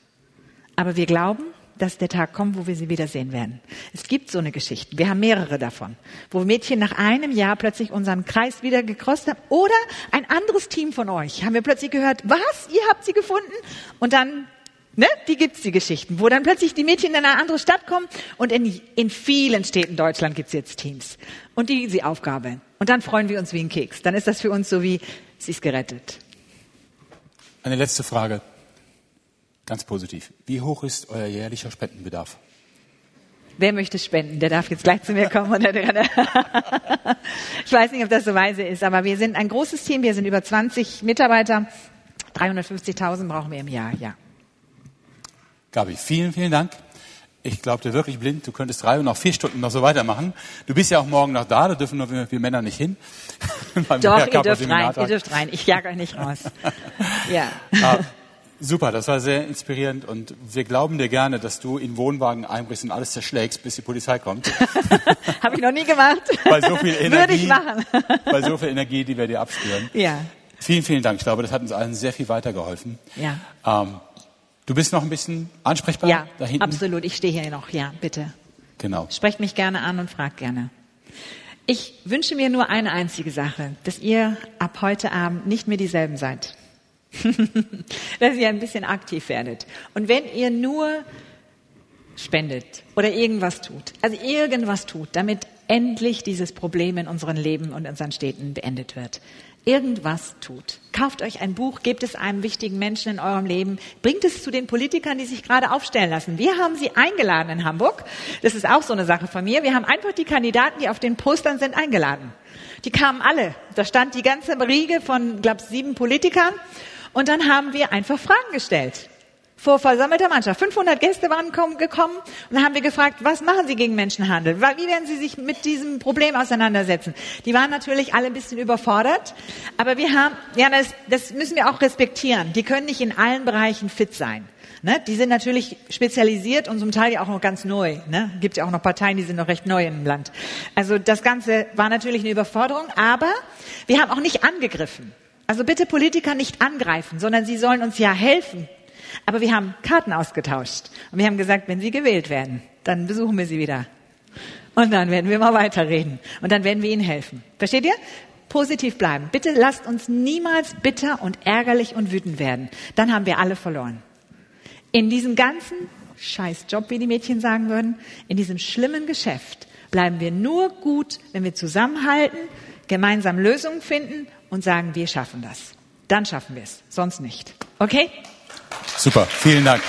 Aber wir glauben, dass der Tag kommt, wo wir sie wiedersehen werden. Es gibt so eine Geschichte. Wir haben mehrere davon, wo Mädchen nach einem Jahr plötzlich unseren Kreis wieder gekrost haben. Oder ein anderes Team von euch haben wir plötzlich gehört, was? Ihr habt sie gefunden? Und dann, ne? Die gibt's die Geschichten, wo dann plötzlich die Mädchen in eine andere Stadt kommen. Und in, in vielen Städten Deutschland gibt's jetzt Teams. Und die sie Aufgabe. Und dann freuen wir uns wie ein Keks. Dann ist das für uns so wie, sie ist gerettet. Eine letzte Frage. Ganz positiv. Wie hoch ist euer jährlicher Spendenbedarf? Wer möchte spenden? Der darf jetzt gleich zu mir kommen. ich weiß nicht, ob das so weise ist, aber wir sind ein großes Team. Wir sind über 20 Mitarbeiter. 350.000 brauchen wir im Jahr, ja. Gabi, vielen, vielen Dank. Ich glaube dir wirklich blind. Du könntest drei und noch vier Stunden noch so weitermachen. Du bist ja auch morgen noch da. Da dürfen nur wir, wir Männer nicht hin. Doch, ihr dürft rein. Ihr dürft rein. Ich jag euch nicht raus. ja. Ah, Super, das war sehr inspirierend und wir glauben dir gerne, dass du in Wohnwagen einbrichst und alles zerschlägst, bis die Polizei kommt. Habe ich noch nie gemacht. Bei so viel Energie, Würde ich machen. bei so viel Energie, die wir dir abspüren. Ja. Vielen, vielen Dank. Ich glaube, das hat uns allen sehr viel weitergeholfen. Ja. Ähm, du bist noch ein bisschen ansprechbar Ja, da hinten? absolut. Ich stehe hier noch. Ja, bitte. Genau. Sprecht mich gerne an und fragt gerne. Ich wünsche mir nur eine einzige Sache, dass ihr ab heute Abend nicht mehr dieselben seid. dass ihr ein bisschen aktiv werdet. Und wenn ihr nur spendet oder irgendwas tut, also irgendwas tut, damit endlich dieses Problem in unseren Leben und in unseren Städten beendet wird. Irgendwas tut. Kauft euch ein Buch, gebt es einem wichtigen Menschen in eurem Leben, bringt es zu den Politikern, die sich gerade aufstellen lassen. Wir haben sie eingeladen in Hamburg. Das ist auch so eine Sache von mir. Wir haben einfach die Kandidaten, die auf den Postern sind, eingeladen. Die kamen alle. Da stand die ganze Riege von, glaube sieben Politikern. Und dann haben wir einfach Fragen gestellt. Vor versammelter Mannschaft. 500 Gäste waren gekommen und dann haben wir gefragt, was machen Sie gegen Menschenhandel? Wie werden Sie sich mit diesem Problem auseinandersetzen? Die waren natürlich alle ein bisschen überfordert, aber wir haben, ja, das, das müssen wir auch respektieren. Die können nicht in allen Bereichen fit sein. Ne? Die sind natürlich spezialisiert und zum Teil ja auch noch ganz neu. Ne? Gibt ja auch noch Parteien, die sind noch recht neu im Land. Also das Ganze war natürlich eine Überforderung, aber wir haben auch nicht angegriffen. Also bitte Politiker nicht angreifen, sondern sie sollen uns ja helfen. Aber wir haben Karten ausgetauscht und wir haben gesagt, wenn sie gewählt werden, dann besuchen wir sie wieder. Und dann werden wir mal weiterreden und dann werden wir ihnen helfen. Versteht ihr? Positiv bleiben. Bitte lasst uns niemals bitter und ärgerlich und wütend werden. Dann haben wir alle verloren. In diesem ganzen Scheißjob, wie die Mädchen sagen würden, in diesem schlimmen Geschäft bleiben wir nur gut, wenn wir zusammenhalten, gemeinsam Lösungen finden und sagen, wir schaffen das. Dann schaffen wir es, sonst nicht. Okay? Super, vielen Dank.